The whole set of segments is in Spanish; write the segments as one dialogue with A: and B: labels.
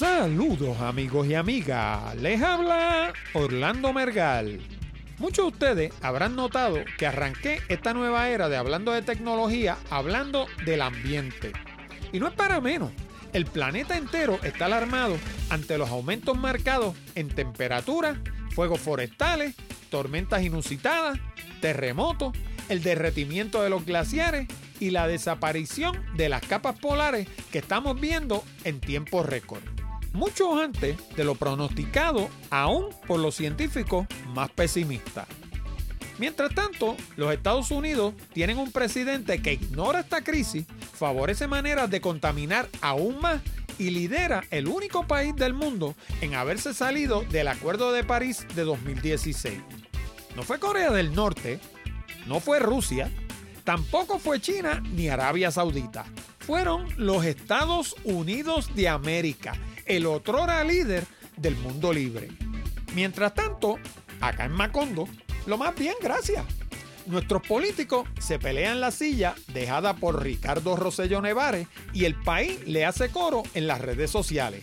A: Saludos amigos y amigas, les habla Orlando Mergal. Muchos de ustedes habrán notado que arranqué esta nueva era de hablando de tecnología hablando del ambiente. Y no es para menos, el planeta entero está alarmado ante los aumentos marcados en temperatura, fuegos forestales, tormentas inusitadas, terremotos, el derretimiento de los glaciares y la desaparición de las capas polares que estamos viendo en tiempo récord mucho antes de lo pronosticado aún por los científicos más pesimistas. Mientras tanto, los Estados Unidos tienen un presidente que ignora esta crisis, favorece maneras de contaminar aún más y lidera el único país del mundo en haberse salido del Acuerdo de París de 2016. No fue Corea del Norte, no fue Rusia, tampoco fue China ni Arabia Saudita. Fueron los Estados Unidos de América el otrora líder del mundo libre. Mientras tanto, acá en Macondo, lo más bien, gracias. Nuestros políticos se pelean la silla dejada por Ricardo Rosello Nevares y el país le hace coro en las redes sociales.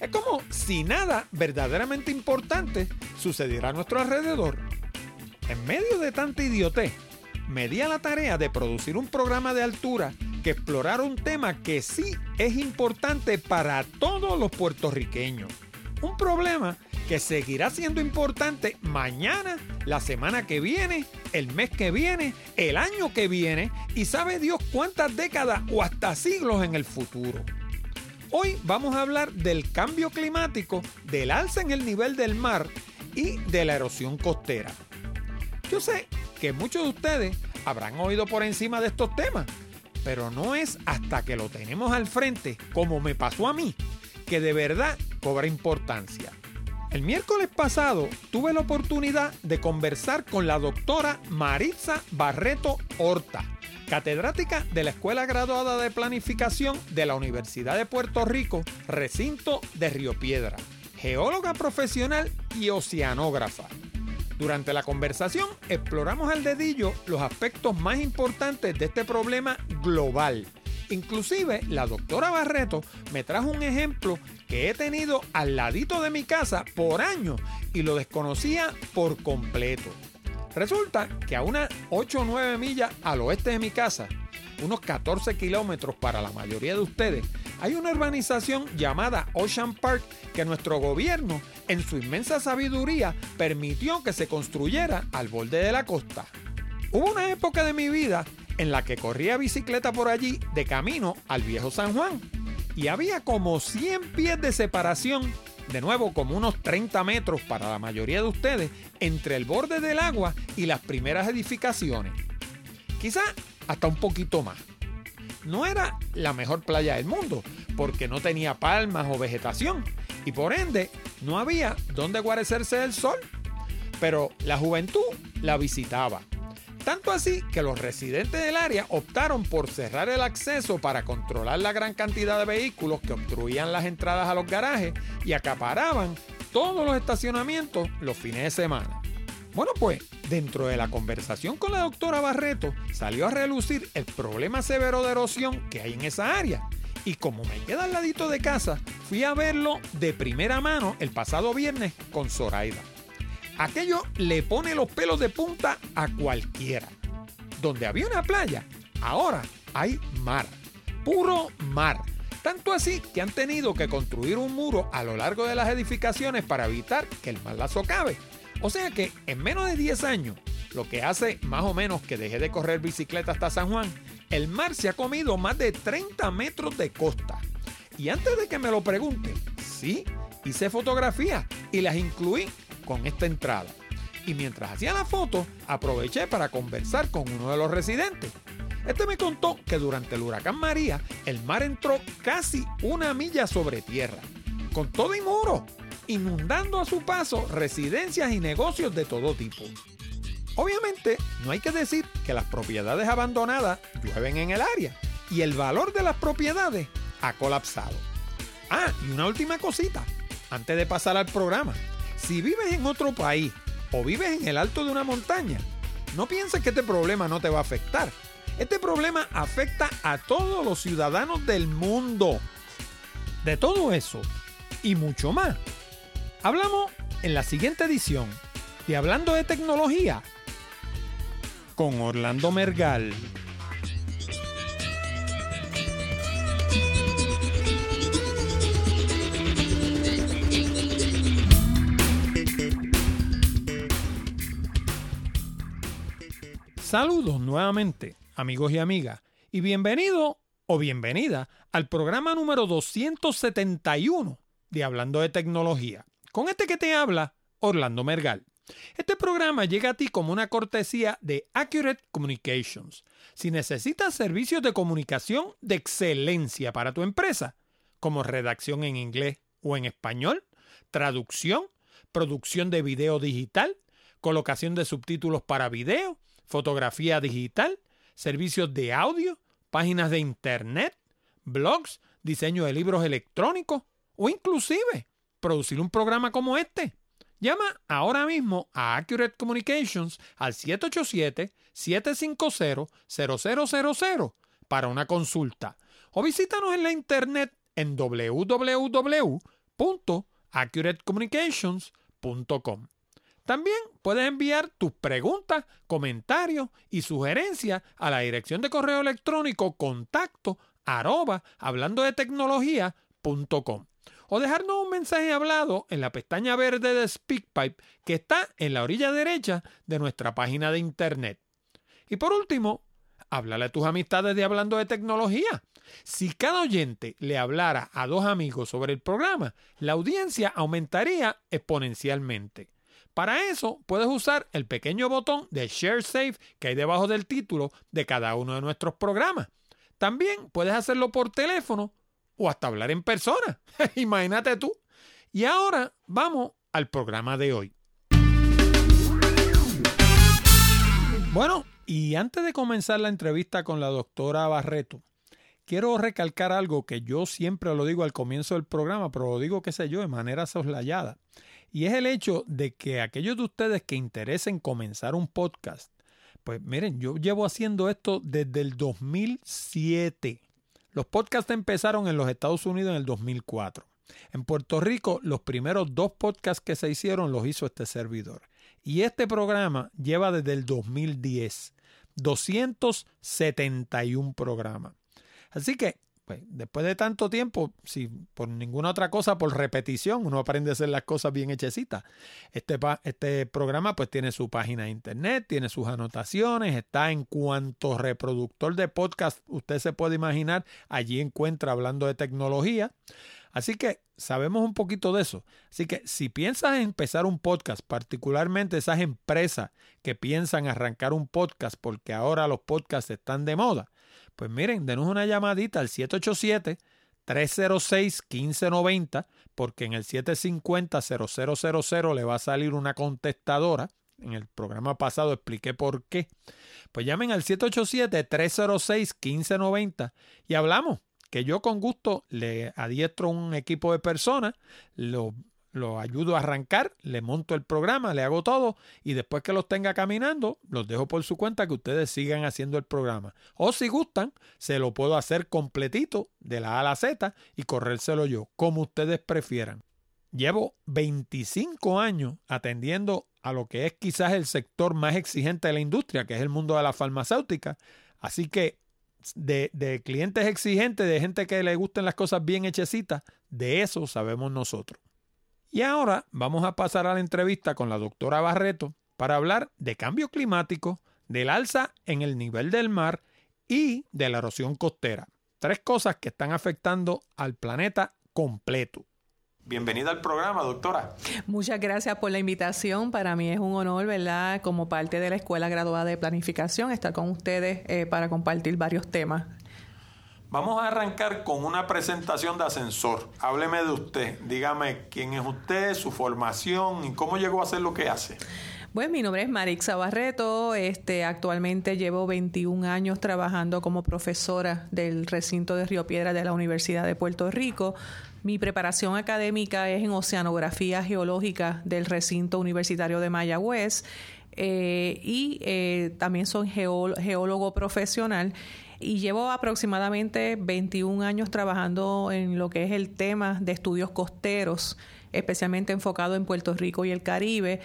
A: Es como si nada verdaderamente importante sucediera a nuestro alrededor. En medio de tanta idiotez, me di a la tarea de producir un programa de altura que explorara un tema que sí es importante para todos los puertorriqueños. Un problema que seguirá siendo importante mañana, la semana que viene, el mes que viene, el año que viene y sabe Dios cuántas décadas o hasta siglos en el futuro. Hoy vamos a hablar del cambio climático, del alza en el nivel del mar y de la erosión costera. Yo sé que muchos de ustedes habrán oído por encima de estos temas, pero no es hasta que lo tenemos al frente, como me pasó a mí, que de verdad cobra importancia. El miércoles pasado tuve la oportunidad de conversar con la doctora Maritza Barreto Horta, catedrática de la Escuela Graduada de Planificación de la Universidad de Puerto Rico, recinto de Río Piedra, geóloga profesional y oceanógrafa. Durante la conversación exploramos al dedillo los aspectos más importantes de este problema global. Inclusive la doctora Barreto me trajo un ejemplo que he tenido al ladito de mi casa por años y lo desconocía por completo. Resulta que a unas 8 o 9 millas al oeste de mi casa, unos 14 kilómetros para la mayoría de ustedes, hay una urbanización llamada Ocean Park que nuestro gobierno, en su inmensa sabiduría, permitió que se construyera al borde de la costa. Hubo una época de mi vida en la que corría bicicleta por allí de camino al viejo San Juan y había como 100 pies de separación, de nuevo como unos 30 metros para la mayoría de ustedes, entre el borde del agua y las primeras edificaciones. Quizá hasta un poquito más. No era la mejor playa del mundo, porque no tenía palmas o vegetación, y por ende no había donde guarecerse del sol. Pero la juventud la visitaba. Tanto así que los residentes del área optaron por cerrar el acceso para controlar la gran cantidad de vehículos que obstruían las entradas a los garajes y acaparaban todos los estacionamientos los fines de semana. Bueno, pues dentro de la conversación con la doctora Barreto salió a relucir el problema severo de erosión que hay en esa área. Y como me queda al ladito de casa, fui a verlo de primera mano el pasado viernes con Zoraida. Aquello le pone los pelos de punta a cualquiera. Donde había una playa, ahora hay mar. Puro mar. Tanto así que han tenido que construir un muro a lo largo de las edificaciones para evitar que el mar la socave. O sea que en menos de 10 años, lo que hace más o menos que dejé de correr bicicleta hasta San Juan, el mar se ha comido más de 30 metros de costa. Y antes de que me lo pregunte, sí, hice fotografías y las incluí con esta entrada. Y mientras hacía la foto, aproveché para conversar con uno de los residentes. Este me contó que durante el huracán María, el mar entró casi una milla sobre tierra, con todo y muro, inundando a su paso residencias y negocios de todo tipo. Obviamente, no hay que decir que las propiedades abandonadas llueven en el área y el valor de las propiedades ha colapsado. Ah, y una última cosita, antes de pasar al programa. Si vives en otro país o vives en el alto de una montaña, no pienses que este problema no te va a afectar. Este problema afecta a todos los ciudadanos del mundo. De todo eso, y mucho más. Hablamos en la siguiente edición de Hablando de Tecnología con Orlando Mergal. Saludos nuevamente, amigos y amigas, y bienvenido o bienvenida al programa número 271 de Hablando de Tecnología. Con este que te habla, Orlando Mergal. Este programa llega a ti como una cortesía de Accurate Communications. Si necesitas servicios de comunicación de excelencia para tu empresa, como redacción en inglés o en español, traducción, producción de video digital, colocación de subtítulos para video, fotografía digital, servicios de audio, páginas de internet, blogs, diseño de libros electrónicos o inclusive producir un programa como este. Llama ahora mismo a Accurate Communications al 787-750-0000 para una consulta o visítanos en la internet en www.accuratecommunications.com. También puedes enviar tus preguntas, comentarios y sugerencias a la dirección de correo electrónico contacto arroba hablando de tecnología.com o dejarnos un mensaje hablado en la pestaña verde de SpeakPipe que está en la orilla derecha de nuestra página de internet. Y por último, háblale a tus amistades de Hablando de Tecnología. Si cada oyente le hablara a dos amigos sobre el programa, la audiencia aumentaría exponencialmente. Para eso puedes usar el pequeño botón de Share Save que hay debajo del título de cada uno de nuestros programas. También puedes hacerlo por teléfono o hasta hablar en persona. Imagínate tú. Y ahora vamos al programa de hoy. Bueno, y antes de comenzar la entrevista con la doctora Barreto, quiero recalcar algo que yo siempre lo digo al comienzo del programa, pero lo digo, qué sé yo, de manera soslayada. Y es el hecho de que aquellos de ustedes que interesen comenzar un podcast, pues miren, yo llevo haciendo esto desde el 2007. Los podcasts empezaron en los Estados Unidos en el 2004. En Puerto Rico, los primeros dos podcasts que se hicieron los hizo este servidor. Y este programa lleva desde el 2010 271 programas. Así que pues, después de tanto tiempo, si por ninguna otra cosa, por repetición, uno aprende a hacer las cosas bien hechecitas. Este, este programa pues tiene su página de internet, tiene sus anotaciones, está en cuanto reproductor de podcast usted se puede imaginar, allí encuentra hablando de tecnología. Así que sabemos un poquito de eso. Así que si piensas en empezar un podcast, particularmente esas empresas que piensan arrancar un podcast porque ahora los podcasts están de moda, pues miren, denos una llamadita al 787-306-1590, porque en el 750-0000 le va a salir una contestadora. En el programa pasado expliqué por qué. Pues llamen al 787-306-1590 y hablamos, que yo con gusto le adiestro un equipo de personas, lo lo ayudo a arrancar, le monto el programa, le hago todo y después que los tenga caminando, los dejo por su cuenta que ustedes sigan haciendo el programa. O si gustan, se lo puedo hacer completito de la A a la Z y corrérselo yo, como ustedes prefieran. Llevo 25 años atendiendo a lo que es quizás el sector más exigente de la industria, que es el mundo de la farmacéutica. Así que de, de clientes exigentes, de gente que le gusten las cosas bien hechecitas, de eso sabemos nosotros. Y ahora vamos a pasar a la entrevista con la doctora Barreto para hablar de cambio climático, del alza en el nivel del mar y de la erosión costera. Tres cosas que están afectando al planeta completo. Bienvenida al programa, doctora.
B: Muchas gracias por la invitación. Para mí es un honor, ¿verdad? Como parte de la Escuela Graduada de Planificación, estar con ustedes eh, para compartir varios temas.
A: Vamos a arrancar con una presentación de ascensor. Hábleme de usted. Dígame quién es usted, su formación y cómo llegó a hacer lo que hace.
B: Pues mi nombre es Marixa Barreto. Este, actualmente llevo 21 años trabajando como profesora del recinto de Río Piedra de la Universidad de Puerto Rico. Mi preparación académica es en oceanografía geológica del recinto universitario de Mayagüez eh, y eh, también soy geólogo profesional y llevo aproximadamente 21 años trabajando en lo que es el tema de estudios costeros, especialmente enfocado en Puerto Rico y el Caribe.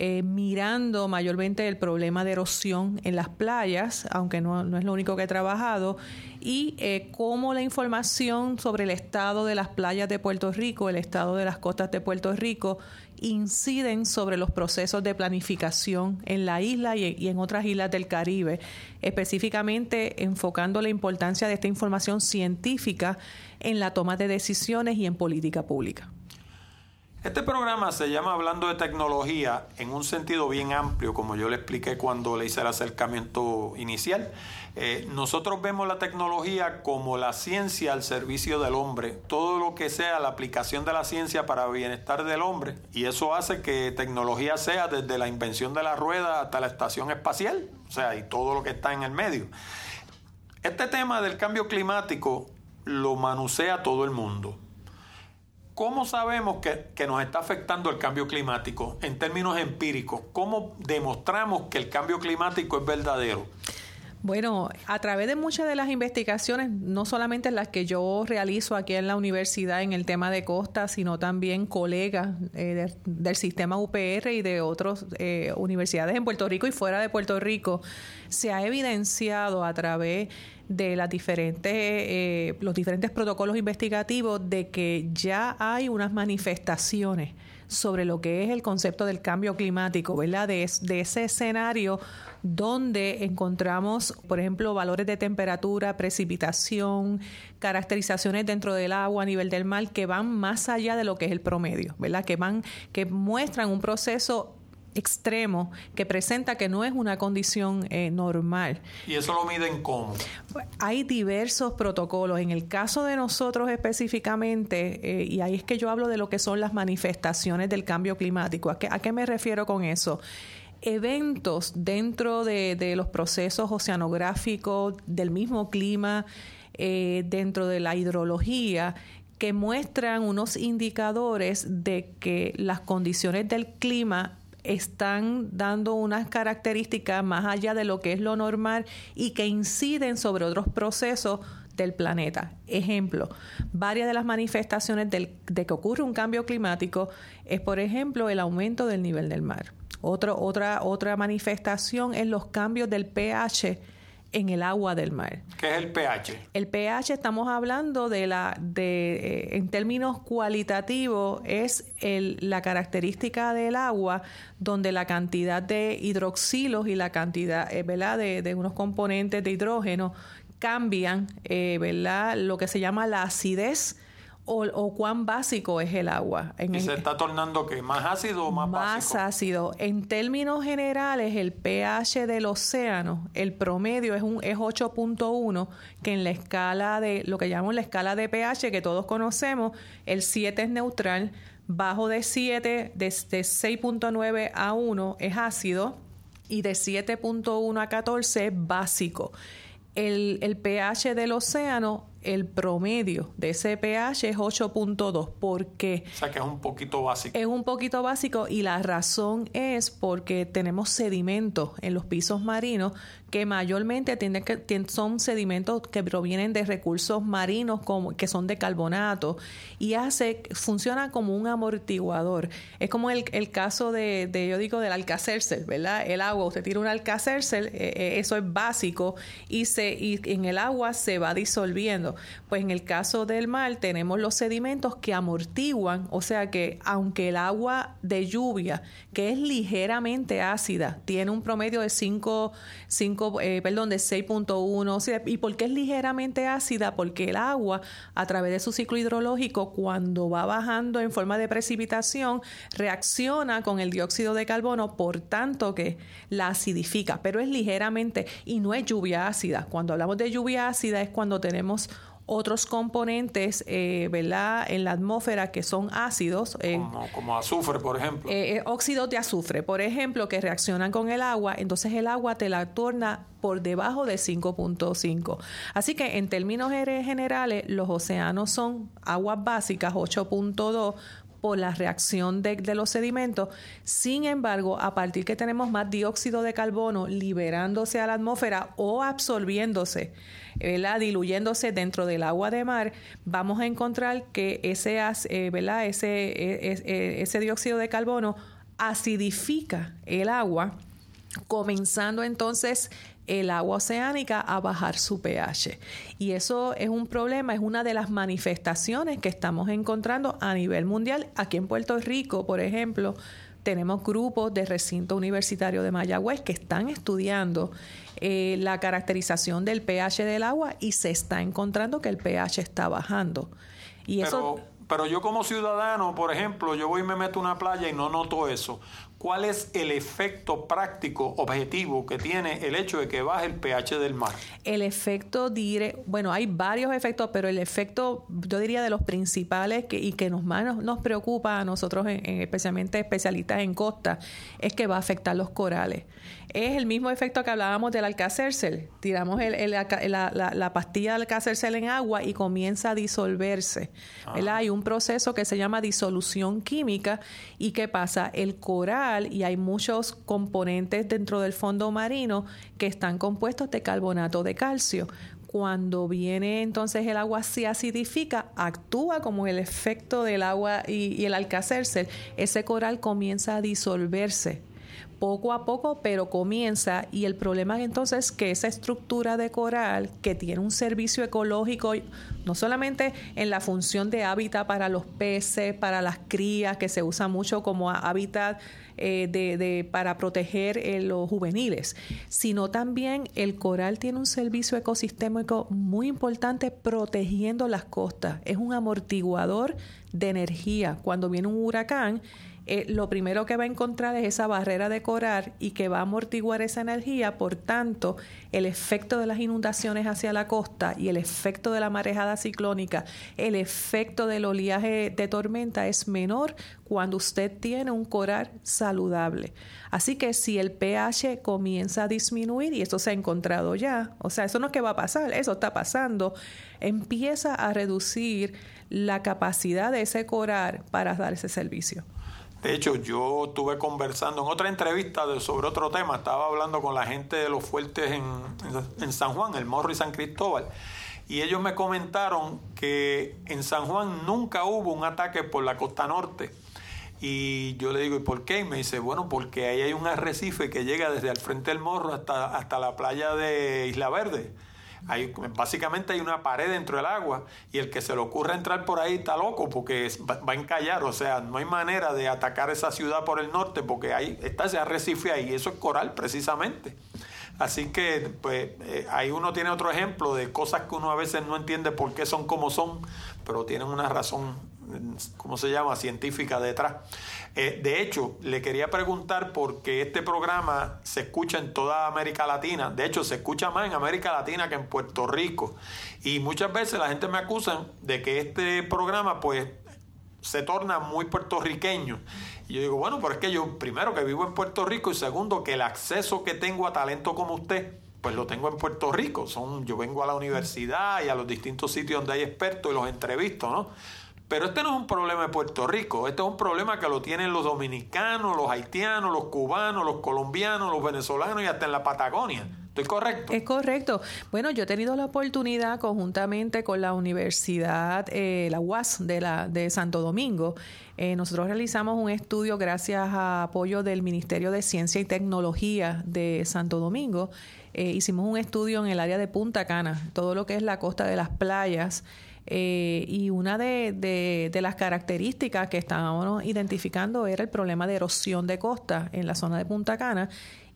B: Eh, mirando mayormente el problema de erosión en las playas, aunque no, no es lo único que he trabajado, y eh, cómo la información sobre el estado de las playas de Puerto Rico, el estado de las costas de Puerto Rico, inciden sobre los procesos de planificación en la isla y, en otras islas del Caribe, específicamente enfocando la importancia de esta información científica en la toma de decisiones y en política pública.
C: Este programa se llama Hablando de Tecnología en un sentido bien amplio, como yo le expliqué cuando le hice el acercamiento inicial. Eh, nosotros vemos la tecnología como la ciencia al servicio del hombre, todo lo que sea la aplicación de la ciencia para el bienestar del hombre, y eso hace que tecnología sea desde la invención de la rueda hasta la estación espacial, o sea, y todo lo que está en el medio. Este tema del cambio climático lo manucea todo el mundo ¿Cómo sabemos que, nos está afectando el cambio climático en términos empíricos? ¿Cómo demostramos que el cambio climático es verdadero?
B: Bueno, a través de muchas de las investigaciones, no solamente las que yo realizo aquí en la universidad en el tema de costa, sino también colegas eh, del sistema UPR y de otras eh, universidades en Puerto Rico y fuera de Puerto Rico, se ha evidenciado a través las diferentes, eh, los diferentes protocolos investigativos de que ya hay unas manifestaciones sobre lo que es el concepto del cambio climático, ¿verdad? De, de ese escenario donde encontramos, por ejemplo, valores de temperatura, precipitación, caracterizaciones dentro del agua a nivel del mar que van más allá de lo que es el promedio, ¿verdad? Que van, que muestran un proceso extremo que presenta que no es una condición eh, normal.
C: ¿Y eso lo miden cómo?
B: Hay diversos protocolos. En el caso de nosotros específicamente, eh, y ahí es que yo hablo de lo que son las manifestaciones del cambio climático. ¿A qué, a qué me refiero con eso? Eventos dentro de, los procesos oceanográficos, del mismo clima, eh, dentro de la hidrología, que muestran unos indicadores de que las condiciones del clima están dando unas características más allá de lo que es lo normal y que inciden sobre otros procesos del planeta. Ejemplo, varias de las manifestaciones de que ocurre un cambio climático es, por ejemplo, el aumento del nivel del mar. otra, otra manifestación es los cambios del pH en el agua del mar.
C: ¿Qué es el pH?
B: El pH estamos hablando de la de eh, en términos cualitativos es el, la característica del agua donde la cantidad de hidroxilos y la cantidad eh, ¿verdad? De, de, unos componentes de hidrógeno cambian eh, ¿verdad? lo que se llama la acidez o, cuán básico es el agua.
C: ¿Y se está tornando que más ácido o más,
B: más ácido. En términos generales, el pH del océano, el promedio es un es 8.1, que en la escala de lo que llamamos la escala de pH que todos conocemos, el 7 es neutral, bajo de 7 desde 6.9 a 1 es ácido y de 7.1 a 14 es básico. El, el pH del océano el promedio de ese pH es 8.2. ¿Por qué?
C: O sea que es un poquito básico.
B: Es un poquito básico y la razón es porque tenemos sedimentos en los pisos marinos que mayormente que, son sedimentos que provienen de recursos marinos como, que son de carbonato y hace, funciona como un amortiguador. Es como el, el caso de, de, yo digo, del alcacercer, ¿verdad? El agua, usted tira un alcacercer, eh, eh, eso es básico y, se, y en el agua se va disolviendo. Pues en el caso del mar tenemos los sedimentos que amortiguan, o sea que aunque el agua de lluvia, que es ligeramente ácida, tiene un promedio de 5, 5 eh, perdón, de 6.1, ¿y por qué es ligeramente ácida? Porque el agua, a través de su ciclo hidrológico, cuando va bajando en forma de precipitación, reacciona con el dióxido de carbono, por tanto que la acidifica, pero es ligeramente y no es lluvia ácida. Cuando hablamos de lluvia ácida es cuando tenemos otros componentes, eh, ¿verdad?, en la atmósfera que son ácidos.
C: Eh, como, azufre, por ejemplo.
B: Eh, óxidos de azufre, por ejemplo, que reaccionan con el agua, entonces el agua te la torna por debajo de 5.5. Así que en términos generales, los océanos son aguas básicas 8.2 por la reacción de, los sedimentos. Sin embargo, a partir que tenemos más dióxido de carbono liberándose a la atmósfera o absorbiéndose, diluyéndose dentro del agua de mar, vamos a encontrar que ese, eh, ese, e, e, e, ese dióxido de carbono acidifica el agua, comenzando entonces el agua oceánica a bajar su pH. Y eso es un problema, es una de las manifestaciones que estamos encontrando a nivel mundial. Aquí en Puerto Rico, por ejemplo, tenemos grupos de recinto universitario de Mayagüez que están estudiando eh, la caracterización del pH del agua y se está encontrando que el pH está bajando. Y
A: eso pero yo como ciudadano, por ejemplo, yo voy y me meto a una playa y no noto eso. ¿Cuál es el efecto práctico, objetivo que tiene el hecho de que baje el pH del mar?
B: El efecto directo, bueno, hay varios efectos, pero el efecto, yo diría, de los principales que, y que nos más nos, preocupa a nosotros, especialmente especialistas en costa, es que va a afectar los corales. Es el mismo efecto que hablábamos del alcacercel. Tiramos la, pastilla del alcacercel en agua y comienza a disolverse. Hay un proceso que se llama disolución química y ¿qué pasa? El coral, y hay muchos componentes dentro del fondo marino que están compuestos de carbonato de calcio. Cuando viene entonces el agua se acidifica, actúa como el efecto del agua y, y el alcacercel, ese coral comienza a disolverse poco a poco, pero comienza y el problema entonces es que esa estructura de coral que tiene un servicio ecológico no solamente en la función de hábitat para los peces, para las crías, que se usa mucho como hábitat eh, de, para proteger eh, los juveniles, sino también el coral tiene un servicio ecosistémico muy importante protegiendo las costas. Es un amortiguador de energía. Cuando viene un huracán, eh, lo primero que va a encontrar es esa barrera de coral y que va a amortiguar esa energía. Por tanto, el efecto de las inundaciones hacia la costa y el efecto de la marejada ciclónica, el efecto del oleaje de tormenta es menor cuando usted tiene un coral saludable. Así que si el pH comienza a disminuir, y esto se ha encontrado ya, o sea, eso no es que va a pasar, eso está pasando, empieza a reducir la capacidad de ese coral para dar ese servicio.
A: De hecho, yo estuve conversando en otra entrevista sobre otro tema, estaba hablando con la gente de los fuertes en, San Juan, el Morro y San Cristóbal, y ellos me comentaron que en San Juan nunca hubo un ataque por la costa norte. Y yo le digo, ¿y por qué? Y me dice, bueno, porque ahí hay un arrecife que llega desde el frente del Morro hasta, hasta la playa de Isla Verde básicamente hay una pared dentro del agua y el que se le ocurra entrar por ahí está loco porque va, a encallar, o sea, no hay manera de atacar esa ciudad por el norte porque ahí está ese arrecife ahí, eso es coral precisamente. Así que, pues, eh, ahí uno tiene otro ejemplo de cosas que uno a veces no entiende por qué son como son, pero tienen una razón, ¿cómo se llama?, científica detrás. Eh, de hecho, le quería preguntar por qué este programa se escucha en toda América Latina. De hecho, se escucha más en América Latina que en Puerto Rico. Y muchas veces la gente me acusa de que este programa, pues, se torna muy puertorriqueño. Y yo digo, bueno, pero es que yo, primero, que vivo en Puerto Rico y segundo, que el acceso que tengo a talento como usted, pues lo tengo en Puerto Rico. Son, yo vengo a la universidad y a los distintos sitios donde hay expertos y los entrevisto, ¿no? Pero este no es un problema de Puerto Rico, este es un problema que lo tienen los dominicanos, los haitianos, los cubanos, los colombianos, los venezolanos y hasta en la Patagonia. ¿Estoy correcto?
B: Es correcto. Bueno, yo he tenido la oportunidad conjuntamente con la Universidad, eh, la UAS de, la, de Santo Domingo. Eh, nosotros realizamos un estudio gracias a apoyo del Ministerio de Ciencia y Tecnología de Santo Domingo. Eh, hicimos un estudio en el área de Punta Cana, todo lo que es la costa de las playas. Eh, y una de, las características que estábamos identificando era el problema de erosión de costa en la zona de Punta Cana.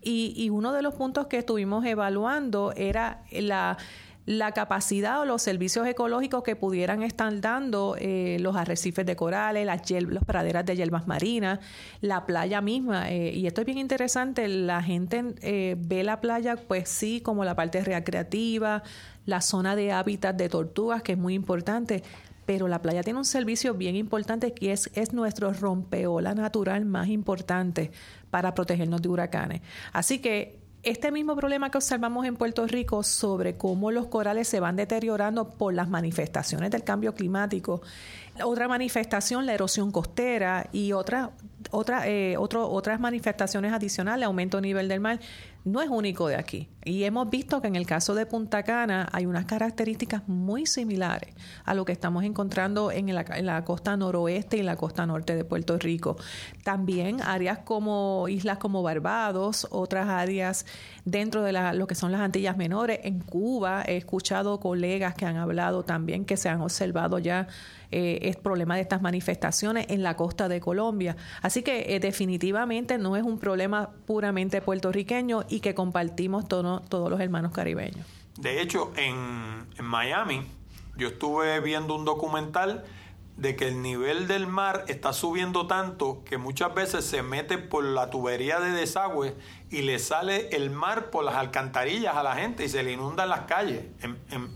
B: Y, y uno de los puntos que estuvimos evaluando era la la capacidad o los servicios ecológicos que pudieran estar dando eh, los arrecifes de corales, las, praderas de hierbas marinas, la playa misma. Eh, y esto es bien interesante, la gente ve la playa pues sí como la parte recreativa, la zona de hábitat de tortugas, que es muy importante, pero la playa tiene un servicio bien importante que es, es nuestro rompeola natural más importante para protegernos de huracanes. Así que Este mismo problema que observamos en Puerto Rico sobre cómo los corales se van deteriorando por las manifestaciones del cambio climático, otra manifestación, la erosión costera y otra, otra, eh, otras manifestaciones adicionales, aumento de nivel del mar, no es único de aquí. Y hemos visto que en el caso de Punta Cana hay unas características muy similares a lo que estamos encontrando en la, costa noroeste y la costa norte de Puerto Rico. También áreas como islas como Barbados, otras áreas dentro de lo que son las Antillas Menores. En Cuba he escuchado colegas que han hablado también que se han observado ya eh, el problema de estas manifestaciones en la costa de Colombia. Así que eh, definitivamente no es un problema puramente puertorriqueño y que compartimos todos los hermanos caribeños.
A: De hecho, en Miami yo estuve viendo un documental de que el nivel del mar está subiendo tanto que muchas veces se mete por la tubería de desagüe y le sale el mar por las alcantarillas a la gente y se le inundan las calles.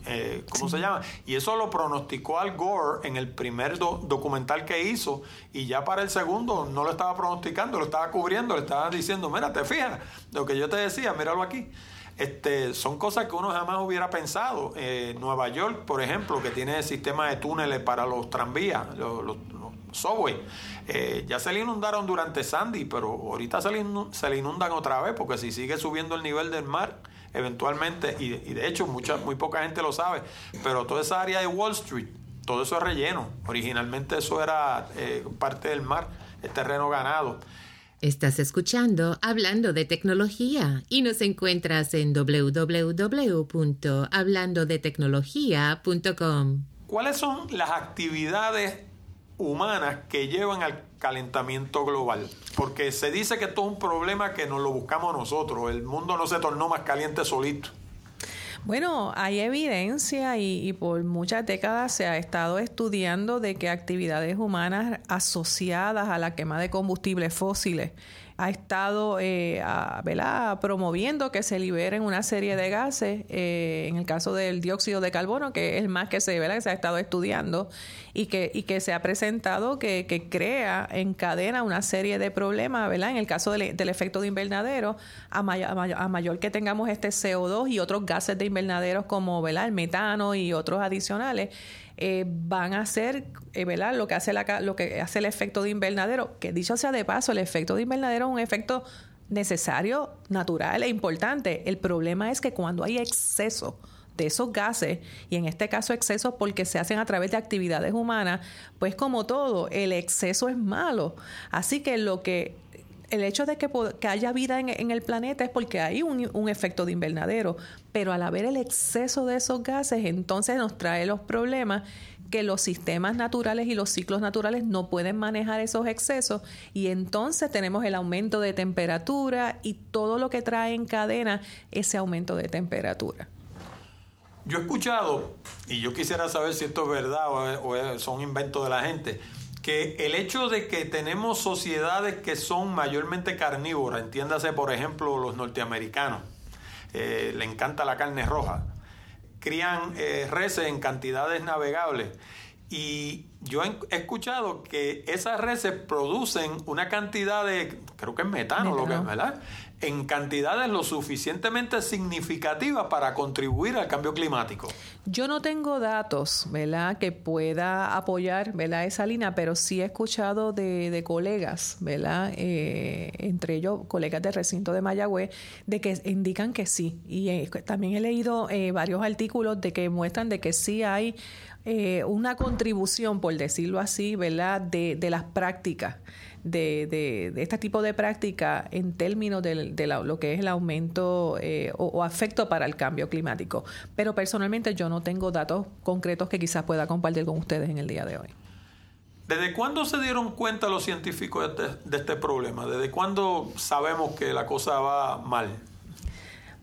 A: Eh, ¿Cómo se llama? Y eso lo pronosticó Al Gore en el primer documental que hizo y ya para el segundo no lo estaba pronosticando, lo estaba cubriendo, le estaba diciendo, mira, te fijas, lo que yo te decía, míralo aquí. Este, son cosas que uno jamás hubiera pensado. Eh, Nueva York, por ejemplo, que tiene sistema de túneles para los tranvías, los, subway, eh, ya se le inundaron durante Sandy, pero ahorita se le, inundan otra vez porque si sigue subiendo el nivel del mar, eventualmente, y, de hecho mucha, muy poca gente lo sabe, pero toda esa área de Wall Street, todo eso es relleno. Originalmente eso era eh, parte del mar, el terreno ganado.
D: Estás escuchando Hablando de Tecnología y nos encuentras en www.hablandodetecnología.com.
A: ¿Cuáles son las actividades humanas que llevan al calentamiento global? Porque se dice que esto es un problema que nos lo buscamos nosotros. El mundo no se tornó más caliente solito.
B: Bueno, hay evidencia y, por muchas décadas se ha estado estudiando de que actividades humanas asociadas a la quema de combustibles fósiles ha estado eh, promoviendo que se liberen una serie de gases, eh, en el caso del dióxido de carbono, que es el más que se, que se ha estado estudiando y que, y que se ha presentado que, que crea, encadena una serie de problemas, ¿verdad? En el caso del, efecto de invernadero, a, a, mayor que tengamos este CO2 y otros gases de invernadero como ¿verdad? el metano y otros adicionales, eh, van a hacer, eh, ¿verdad? Lo que hace lo que hace el efecto de invernadero, que dicho sea de paso, el efecto de invernadero es un efecto necesario, natural e importante. El problema es que cuando hay exceso de esos gases, y en este caso exceso porque se hacen a través de actividades humanas, pues como todo, el exceso es malo. Así que lo que el hecho de que, haya vida en, el planeta es porque hay un, un, efecto de invernadero, pero al haber el exceso de esos gases, entonces nos trae los problemas que los sistemas naturales y los ciclos naturales no pueden manejar esos excesos y entonces tenemos el aumento de temperatura y todo lo que trae en cadena ese aumento de temperatura.
A: Yo he escuchado, y yo quisiera saber si esto es verdad o, o son inventos de la gente, que el hecho de que tenemos sociedades que son mayormente carnívoras, entiéndase por ejemplo los norteamericanos, eh, le encanta la carne roja, crían eh, reses en cantidades navegables y yo he escuchado que esas reses producen una cantidad de, creo que es metano, lo que es, ¿verdad? En cantidades lo suficientemente significativas para contribuir al cambio climático.
B: Yo no tengo datos, ¿verdad?, que pueda apoyar, ¿verdad?, esa línea, pero sí he escuchado de, colegas, ¿verdad?, eh, entre ellos colegas del recinto de Mayagüez, de que indican que sí. Y eh, también he leído eh, varios artículos de que muestran de que sí hay una contribución, por decirlo así, ¿verdad?, de, de las prácticas de, de, este tipo de práctica en términos de, lo que es el aumento eh, o, o, afecto para el cambio climático. Pero personalmente yo no tengo datos concretos que quizás pueda compartir con ustedes en el día de hoy.
A: ¿Desde cuándo se dieron cuenta los científicos de este, de este problema? ¿Desde cuándo sabemos que la cosa va mal?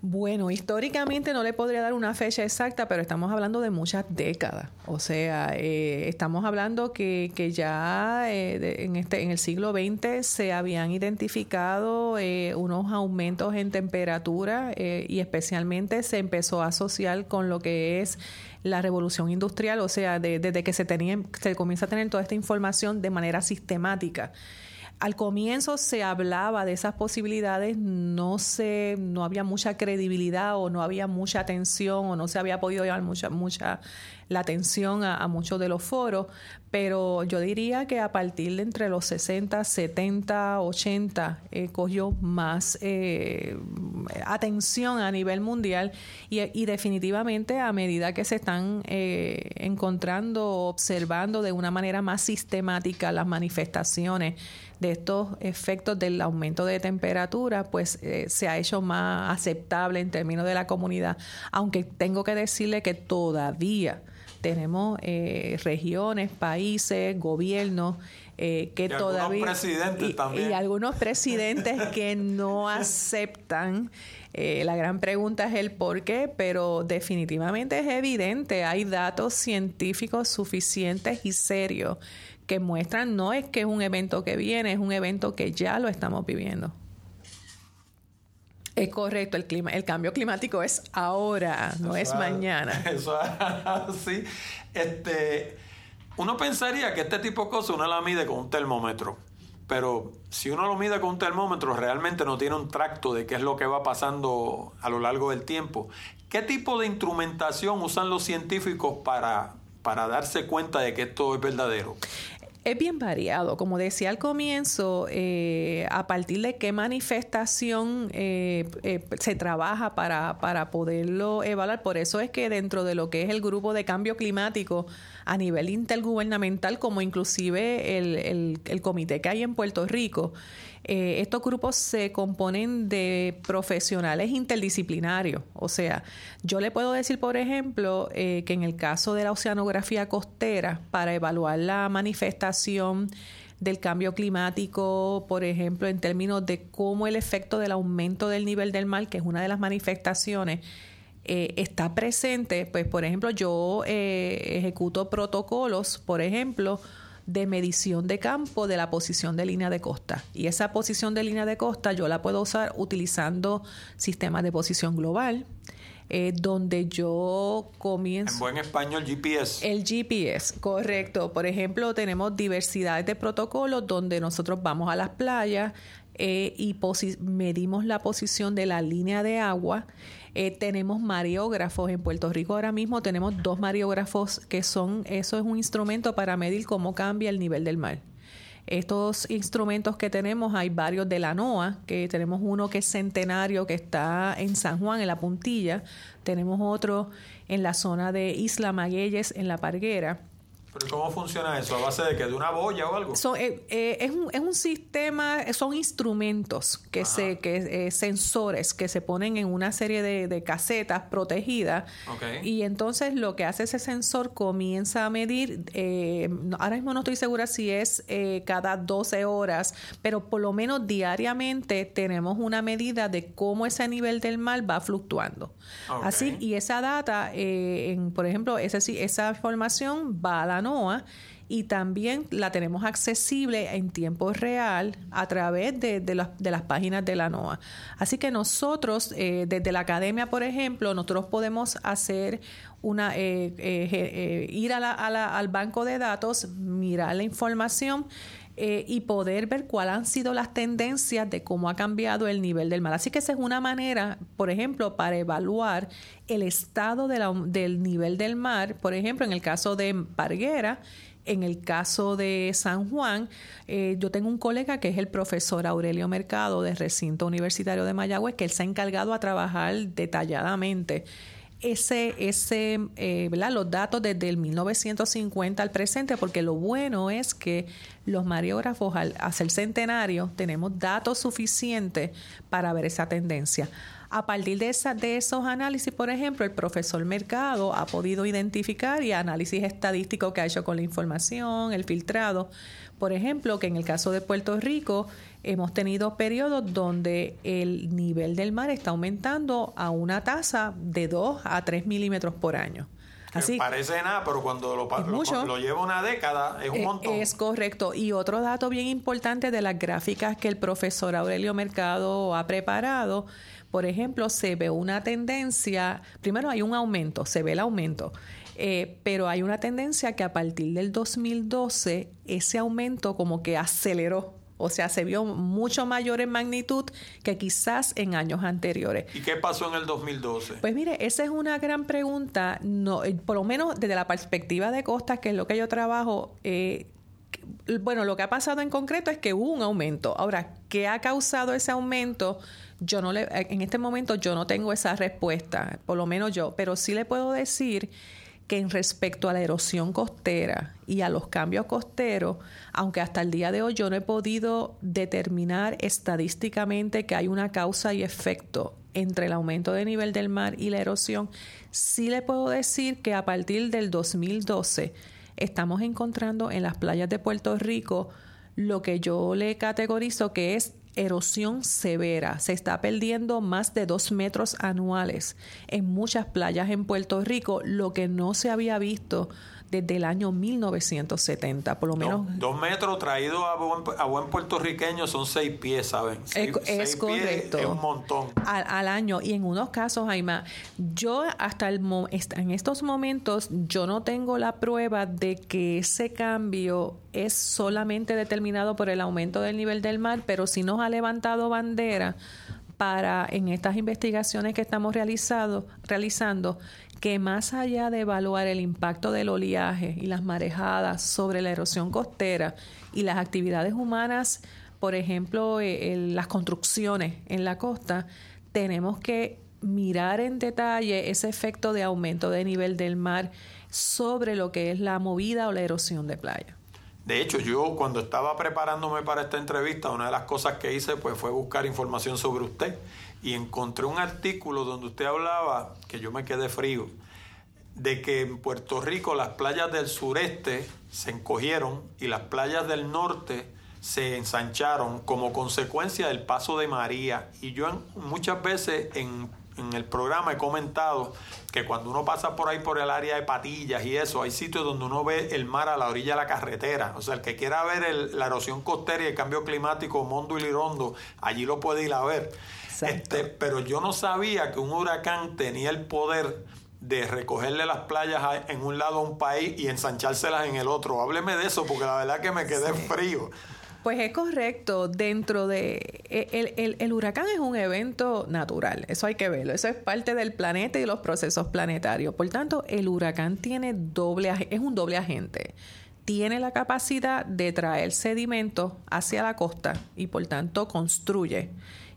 B: Bueno, históricamente no le podría dar una fecha exacta, pero estamos hablando de muchas décadas. O sea, eh, estamos hablando que, que ya eh, en, este, en el siglo XX se habían identificado eh, unos aumentos en temperatura y especialmente se empezó a asociar con lo que es la revolución industrial, o sea, desde que se, tenía, se comienza a tener toda esta información de manera sistemática al comienzo se hablaba de esas posibilidades, no se, no había mucha credibilidad o no había mucha atención o no se había podido llevar mucha, mucha la atención a, muchos de los foros, pero yo diría que a partir de entre los 60, 70, 80 cogió más eh, atención a nivel mundial y, definitivamente a medida que se están eh, encontrando, observando de una manera más sistemática las manifestaciones de estos efectos del aumento de temperatura, pues eh, se ha hecho más aceptable en términos de la comunidad, aunque tengo que decirle que todavía tenemos eh, regiones, países, gobiernos eh, que todavía
A: presidentes
B: y,
A: también.
B: y algunos presidentes que no aceptan la gran pregunta es el por qué, pero definitivamente es evidente, hay datos científicos suficientes y serios que muestran no es que es un evento que viene, es un evento que ya lo estamos viviendo. Es correcto, el clima, el cambio climático es ahora, no es mañana.
A: Eso sí. Este, uno pensaría que este tipo de cosas uno la mide con un termómetro, pero si uno lo mide con un termómetro realmente no tiene un tracto de qué es lo que va pasando a lo largo del tiempo. ¿Qué tipo de instrumentación usan los científicos para, para darse cuenta de que esto es verdadero?
B: Es bien variado. Como decía al comienzo, eh, a partir de qué manifestación eh, eh, se trabaja para, para poderlo evaluar. Por eso es que dentro de lo que es el grupo de cambio climático a nivel intergubernamental, como inclusive el, el, el comité que hay en Puerto Rico, eh, estos grupos se componen de profesionales interdisciplinarios. O sea, yo le puedo decir, por ejemplo, eh, que en el caso de la oceanografía costera, para evaluar la manifestación del cambio climático, por ejemplo, en términos de cómo el efecto del aumento del nivel del mar, que es una de las manifestaciones, eh, está presente, pues por ejemplo yo ejecuto protocolos, por ejemplo, de medición de campo de la posición de línea de costa. Y esa posición de línea de costa yo la puedo usar utilizando sistemas de posición global. Eh, donde yo comienzo...
A: En buen español, GPS.
B: El GPS, correcto. Por ejemplo, tenemos diversidades de protocolos donde nosotros vamos a las playas eh, y medimos la posición de la línea de agua eh, tenemos mariógrafos en Puerto Rico. Ahora mismo, tenemos dos mariógrafos que son, eso es un instrumento para medir cómo cambia el nivel del mar. Estos instrumentos que tenemos, hay varios de la NOAA, que tenemos uno que es centenario, que está en San Juan, en la puntilla, tenemos otro en la zona de Isla Magueyes, en la Parguera
A: ¿Pero cómo funciona eso? ¿A base de que ¿De una boya o algo?
B: Eh, eh, es, un, es, un, sistema, son instrumentos, que se, que, eh, sensores que se ponen en una serie de, casetas protegidas. Y entonces lo que hace ese sensor comienza a medir, ahora mismo no estoy segura si es cada 12 horas, pero por lo menos diariamente tenemos una medida de cómo ese nivel del mar va fluctuando. Así, y esa data, en, por ejemplo, esa, esa información va a la Y también la tenemos accesible en tiempo real a través de, de, las páginas de la NOAA. Así que nosotros, eh, desde la academia, por ejemplo, nosotros podemos hacer una, eh, eh, ir al banco de datos, mirar la información y poder ver cuáles han sido las tendencias de cómo ha cambiado el nivel del mar. Así que esa es una manera, por ejemplo, para evaluar el estado del nivel del mar, por ejemplo, en el caso de Parguera, en el caso de San Juan, eh, yo tengo un colega que es el profesor Aurelio Mercado del recinto universitario de Mayagüez, que él se ha encargado a trabajar detalladamente ese, ese eh, los datos desde el 1950 al presente, porque lo bueno es que los mariógrafos al hacer centenario tenemos datos suficientes para ver esa tendencia. A partir de, esa, de esos análisis, por ejemplo, el profesor Mercado ha podido identificar y análisis estadístico que ha hecho con la información, el filtrado. Por ejemplo, que en el caso de Puerto Rico hemos tenido periodos donde el nivel del mar está aumentando a una tasa de 2 a 3 milímetros por año.
A: Así, parece nada, pero cuando lo, lo, lleva una década es un eh, montón.
B: Es correcto. Y otro dato bien importante de las gráficas que el profesor Aurelio Mercado ha preparado por ejemplo, se ve una tendencia, primero hay un aumento, se ve el aumento, eh, pero hay una tendencia que a partir del 2012 ese aumento como que aceleró O sea, se vio mucho mayor en magnitud que quizás en años anteriores.
A: ¿Y qué pasó en el 2012?
B: Pues mire, esa es una gran pregunta. No, eh, por lo menos desde la perspectiva de costas, que es lo que yo trabajo, eh, bueno, lo que ha pasado en concreto es que hubo un aumento. Ahora, ¿qué ha causado ese aumento? Yo no le, en este momento yo no tengo esa respuesta, por lo menos yo, pero sí le puedo decir que en respecto a la erosión costera y a los cambios costeros, aunque hasta el día de hoy yo no he podido determinar estadísticamente que hay una causa y efecto entre el aumento de nivel del mar y la erosión, sí le puedo decir que a partir del 2012 estamos encontrando en las playas de Puerto Rico lo que yo le categorizo que es erosión severa. Se está perdiendo más de dos metros anuales en muchas playas en Puerto Rico, lo que no se había visto desde el año 1970, por lo menos.
A: dos metros traídos a buen, a buen, puertorriqueño son seis pies, ¿saben?
B: es, correcto.
A: es un montón.
B: Al, año. Y en unos casos, Jaime, yo hasta el en estos momentos, yo no tengo la prueba de que ese cambio es solamente determinado por el aumento del nivel del mar, pero sí nos ha levantado bandera para en estas investigaciones que estamos realizado, realizando que más allá de evaluar el impacto del oleaje y las marejadas sobre la erosión costera y las actividades humanas, por ejemplo, eh, las construcciones en la costa, tenemos que mirar en detalle ese efecto de aumento de nivel del mar sobre lo que es la movida o la erosión de playa.
A: De hecho, yo cuando estaba preparándome para esta entrevista, una de las cosas que hice pues fue buscar información sobre usted y encontré un artículo donde usted hablaba, que yo me quedé frío, de que en Puerto Rico las playas del sureste se encogieron y las playas del norte se ensancharon como consecuencia del paso de María. Y yo muchas veces en en el programa he comentado que cuando uno pasa por ahí por el área de Patillas y eso, hay sitios donde uno ve el mar a la orilla de la carretera. O sea, el que quiera ver la erosión costera y el cambio climático, Mondo y Lirondo, allí lo puede ir a ver. Este, pero yo no sabía que un huracán tenía el poder de recogerle las playas en un lado a un país y ensanchárselas en el otro. Hábleme de eso, porque la verdad que me quedé frío.
B: Pues es correcto. Dentro de. El, el, huracán es un evento natural. Eso hay que verlo. Eso es parte del planeta y los procesos planetarios. Por tanto, el huracán tiene doble. Es un doble agente. Tiene la capacidad de traer sedimentos hacia la costa y, por tanto, construye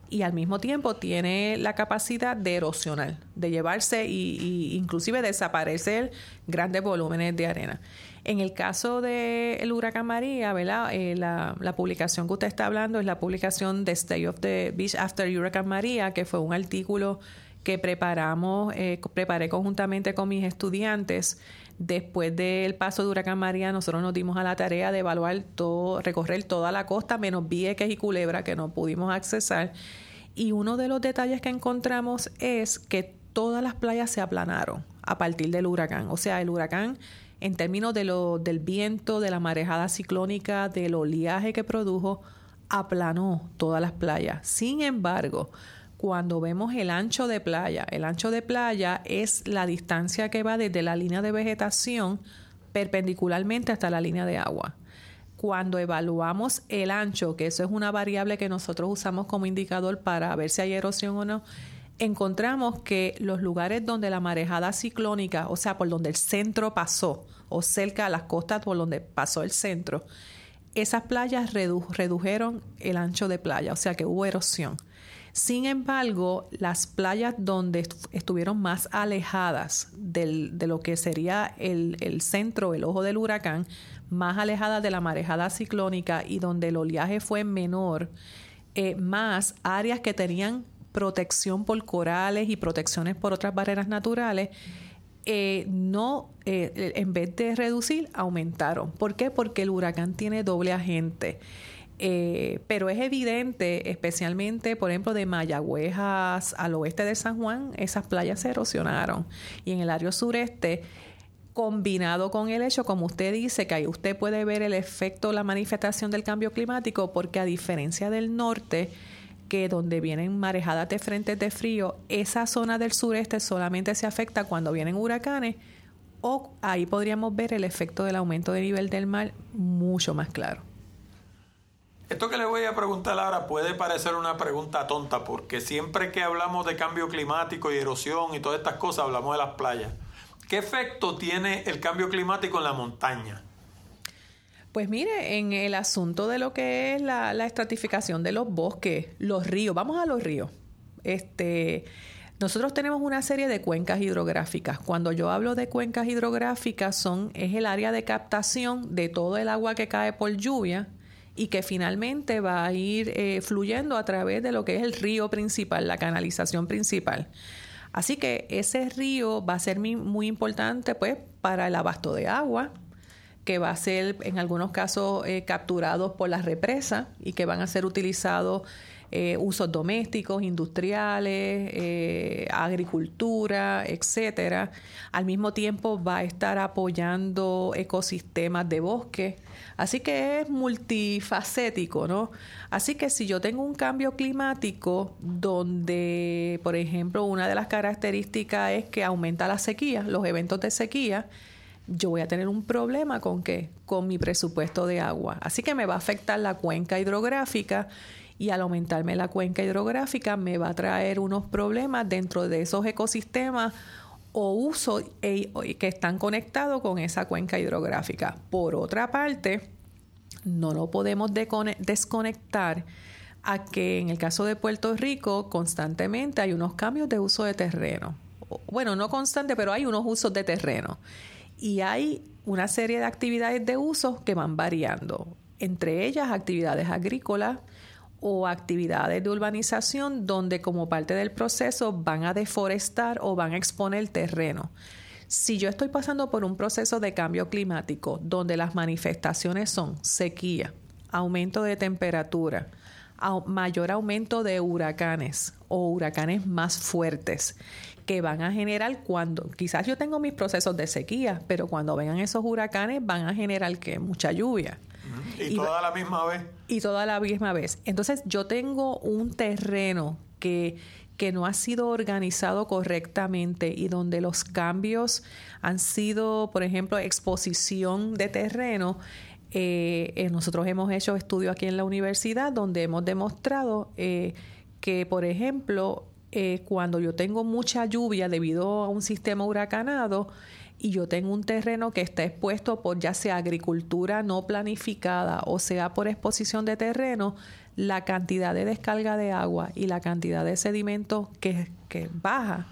B: y al mismo tiempo tiene la capacidad de erosionar, de llevarse y, inclusive desaparecer grandes volúmenes de arena. En el caso del huracán María, ¿verdad? Eh, la, publicación que usted está hablando es la publicación de State of the Beach After Hurricane María, que fue un artículo que preparamos, eh, preparé conjuntamente con mis estudiantes. Después del paso de Huracán María, nosotros nos dimos a la tarea de evaluar todo, recorrer toda la costa, menos Vieques y Culebra, que no pudimos accesar. Y uno de los detalles que encontramos es que todas las playas se aplanaron a partir del huracán. O sea, el huracán en términos de lo, del viento, de la marejada ciclónica, del oleaje que produjo, aplanó todas las playas. Sin embargo, cuando vemos el ancho de playa, el ancho de playa es la distancia que va desde la línea de vegetación perpendicularmente hasta la línea de agua. Cuando evaluamos el ancho, que eso es una variable que nosotros usamos como indicador para ver si hay erosión o no, encontramos que los lugares donde la marejada ciclónica, o sea, por donde el centro pasó, o cerca a las costas por donde pasó el centro, esas playas redujeron el ancho de playa, o sea que hubo erosión. Sin embargo, las playas donde estuvieron más alejadas del, de lo que sería el, el, centro, el ojo del huracán, más alejadas de la marejada ciclónica y donde el oleaje fue menor, eh, más áreas que tenían protección por corales y protecciones por otras barreras naturales, eh, no, eh, en vez de reducir, aumentaron. ¿Por qué? Porque el huracán tiene doble agente. Eh, pero es evidente, especialmente, por ejemplo, de Mayagüejas al oeste de San Juan, esas playas se erosionaron. Y en el área sureste, combinado con el hecho, como usted dice, que ahí usted puede ver el efecto, la manifestación del cambio climático, porque a diferencia del norte, que donde vienen marejadas de frentes de frío, esa zona del sureste solamente se afecta cuando vienen huracanes o ahí podríamos ver el efecto del aumento de nivel del mar mucho más claro.
A: Esto que le voy a preguntar ahora puede parecer una pregunta tonta, porque siempre que hablamos de cambio climático y erosión y todas estas cosas, hablamos de las playas. ¿Qué efecto tiene el cambio climático en la montaña?
B: Pues mire, en el asunto de lo que es la, la estratificación de los bosques, los ríos, vamos a los ríos. Este, nosotros tenemos una serie de cuencas hidrográficas. Cuando yo hablo de cuencas hidrográficas, son, es el área de captación de todo el agua que cae por lluvia y que finalmente va a ir eh, fluyendo a través de lo que es el río principal, la canalización principal. Así que ese río va a ser muy, importante pues para el abasto de agua, que va a ser en algunos casos eh, capturados por las represas y que van a ser utilizados eh, usos domésticos, industriales, eh, agricultura, etcétera. Al mismo tiempo va a estar apoyando ecosistemas de bosque. Así que es multifacético, ¿no? Así que si yo tengo un cambio climático donde, por ejemplo, una de las características es que aumenta la sequía, los eventos de sequía, yo voy a tener un problema con qué? Con mi presupuesto de agua. Así que me va a afectar la cuenca hidrográfica y al aumentarme la cuenca hidrográfica me va a traer unos problemas dentro de esos ecosistemas o uso e, que están conectados con esa cuenca hidrográfica. Por otra parte, no lo podemos desconectar a que en el caso de Puerto Rico constantemente hay unos cambios de uso de terreno. Bueno, no constante, pero hay unos usos de terreno. Y hay una serie de actividades de uso que van variando. Entre ellas actividades agrícolas, o actividades de urbanización donde como parte del proceso van a deforestar o van a exponer el terreno. Si yo estoy pasando por un proceso de cambio climático donde las manifestaciones son sequía, aumento de temperatura, mayor aumento de huracanes o huracanes más fuertes que van a generar cuando, quizás yo tengo mis procesos de sequía, pero cuando vengan esos huracanes van a generar que mucha lluvia.
A: Y, toda la misma vez.
B: Y toda la misma vez. Entonces yo tengo un terreno que, que no ha sido organizado correctamente y donde los cambios han sido, por ejemplo, exposición de terreno. Eh, eh, nosotros hemos hecho estudios aquí en la universidad donde hemos demostrado eh, que, por ejemplo, cuando yo tengo mucha lluvia debido a un sistema huracanado, y yo tengo un terreno que está expuesto por ya sea agricultura no planificada o sea por exposición de terreno, la cantidad de descarga de agua y la cantidad de sedimento que, baja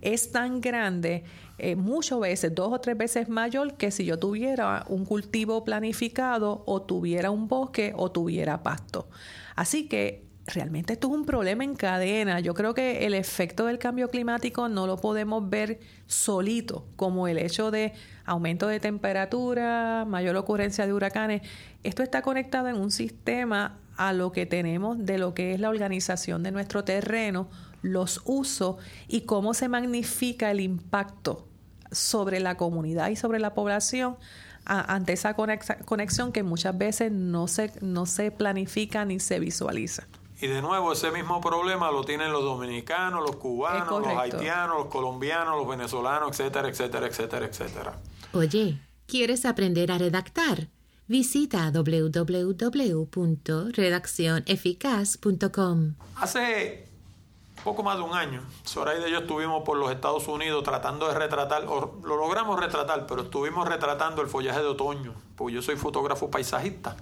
B: es tan grande, eh, muchas veces, dos o tres veces mayor que si yo tuviera un cultivo planificado o tuviera un bosque o tuviera pasto. Así que realmente esto es un problema en cadena. Yo creo que el efecto del cambio climático no lo podemos ver solito, como el hecho de aumento de temperatura, mayor ocurrencia de huracanes. Esto está conectado en un sistema a lo que tenemos de lo que es la organización de nuestro terreno, los usos y cómo se magnifica el impacto sobre la comunidad y sobre la población ante esa conexión que muchas veces no se, no se planifica ni se visualiza.
A: Y de nuevo, ese mismo problema lo tienen los dominicanos, los cubanos, los haitianos, los colombianos, los venezolanos, etcétera, etcétera, etcétera, etcétera.
D: Oye, ¿quieres aprender a redactar? Visita www.redaccioneficaz.com.
A: Hace poco más de un año, Zoraida y yo estuvimos por los Estados Unidos tratando de retratar, lo logramos retratar, pero estuvimos retratando el follaje de otoño, porque yo soy fotógrafo paisajista.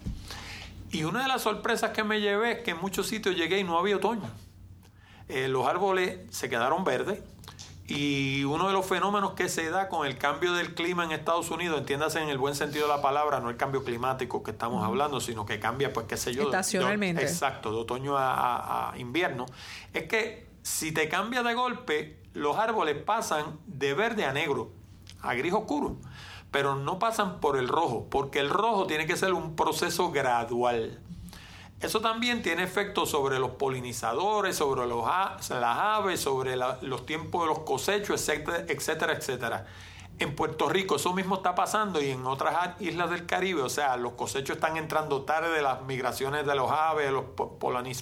A: Y una de las sorpresas que me llevé es que en muchos sitios llegué y no había otoño. Eh, los árboles se quedaron verdes y uno de los fenómenos que se da con el cambio del clima en Estados Unidos, entiéndase en el buen sentido de la palabra, no el cambio climático que estamos hablando, sino que cambia, pues qué sé yo.
B: Estacionalmente.
A: exacto, de otoño a, a invierno. Es que si te cambia de golpe, los árboles pasan de verde a negro, a gris oscuro pero no pasan por el rojo, porque el rojo tiene que ser un proceso gradual. Eso también tiene efecto sobre los polinizadores, sobre los, las aves, sobre los tiempos de los cosechos, etcétera, etcétera, etcétera. En Puerto Rico eso mismo está pasando y en otras islas del Caribe, o sea, los cosechos están entrando tarde, las migraciones de los aves, los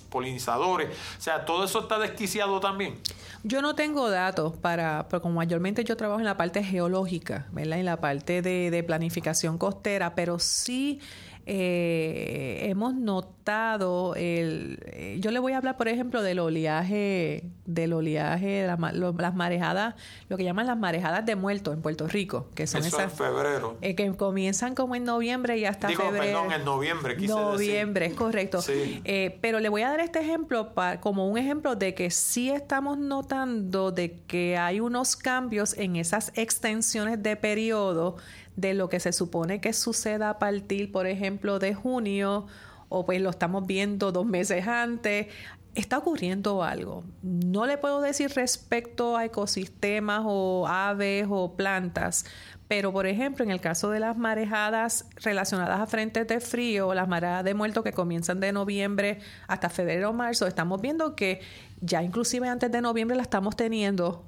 A: polinizadores, o sea, todo eso está desquiciado también.
B: Yo no tengo datos para, pero como mayormente yo trabajo en la parte geológica, ¿verdad? En la parte de, de planificación costera, pero sí eh, hemos notado el eh, yo le voy a hablar por ejemplo del oleaje del oleaje las marejadas lo que llaman las marejadas de muertos en Puerto Rico que son
A: esas en febrero.
B: eh, que comienzan como en noviembre y hasta
A: Digo,
B: febrero.
A: perdón en noviembre quise
B: noviembre es correcto.
A: Sí.
B: pero le voy a dar este ejemplo para, como un ejemplo de que sí estamos notando de que hay unos cambios en esas extensiones de periodo de lo que se supone que suceda a partir, por ejemplo, de junio, o pues lo estamos viendo dos meses antes. Está ocurriendo algo. No le puedo decir respecto a ecosistemas o aves o plantas, pero por ejemplo, en el caso de las marejadas relacionadas a frentes de frío, las marejadas de muertos que comienzan de noviembre hasta febrero o marzo, estamos viendo que ya inclusive antes de noviembre la estamos teniendo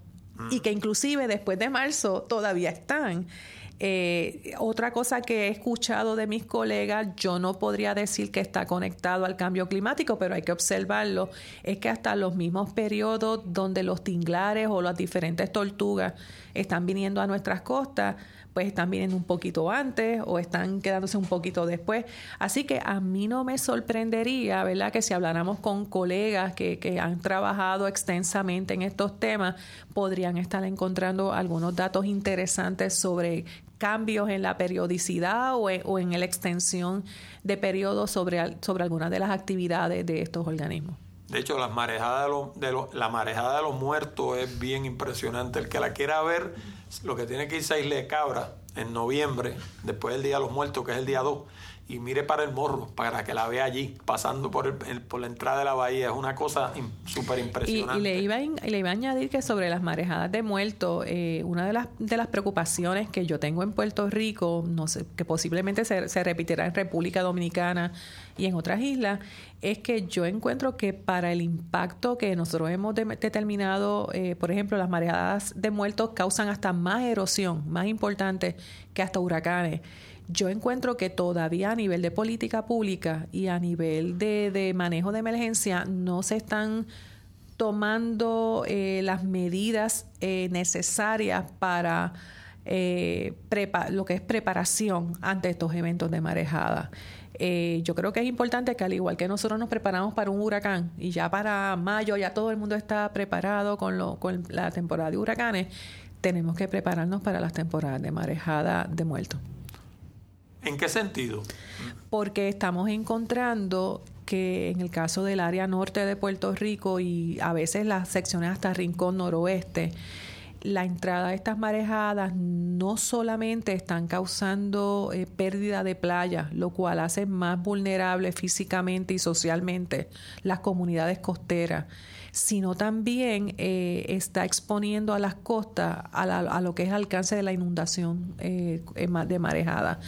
B: y que inclusive después de marzo todavía están. Eh, otra cosa que he escuchado de mis colegas, yo no podría decir que está conectado al cambio climático, pero hay que observarlo, es que hasta los mismos periodos donde los tinglares o las diferentes tortugas están viniendo a nuestras costas, pues están viniendo un poquito antes o están quedándose un poquito después. Así que a mí no me sorprendería, ¿verdad?, que si habláramos con colegas que, que han trabajado extensamente en estos temas, podrían estar encontrando algunos datos interesantes sobre cambios en la periodicidad o en, la extensión de periodos sobre, sobre algunas de las actividades de estos organismos.
A: De hecho, las marejadas de, los, de la marejada de los muertos es bien impresionante. El que la quiera ver, lo que tiene que irse a Isla de Cabra en noviembre, después del Día de los Muertos, que es el día 2, y mire para el morro, para que la vea allí, pasando por, el, por la entrada de la bahía. Es una cosa súper impresionante.
B: Y, le iba a, le iba a añadir que sobre las marejadas de muertos, eh, una de las, de las preocupaciones que yo tengo en Puerto Rico, no sé, que posiblemente se, se en República Dominicana y en otras islas, es que yo encuentro que para el impacto que nosotros hemos determinado, eh, por ejemplo, las marejadas de muertos causan hasta más erosión, más importante que hasta huracanes yo encuentro que todavía a nivel de política pública y a nivel de, manejo de emergencia no se están tomando eh, las medidas eh, necesarias para eh, lo que es preparación ante estos eventos de marejada. yo creo que es importante que al igual que nosotros nos preparamos para un huracán y ya para mayo ya todo el mundo está preparado con, lo, con la temporada de huracanes, tenemos que prepararnos para las temporadas de marejada de muertos.
A: ¿En qué sentido?
B: Porque estamos encontrando que en el caso del área norte de Puerto Rico y a veces las secciones hasta Rincón Noroeste, la entrada de estas marejadas no solamente están causando eh, pérdida de playa, lo cual hace más vulnerables físicamente y socialmente las comunidades costeras, sino también eh, está exponiendo a las costas a, lo que es el alcance de la inundación eh, de marejada.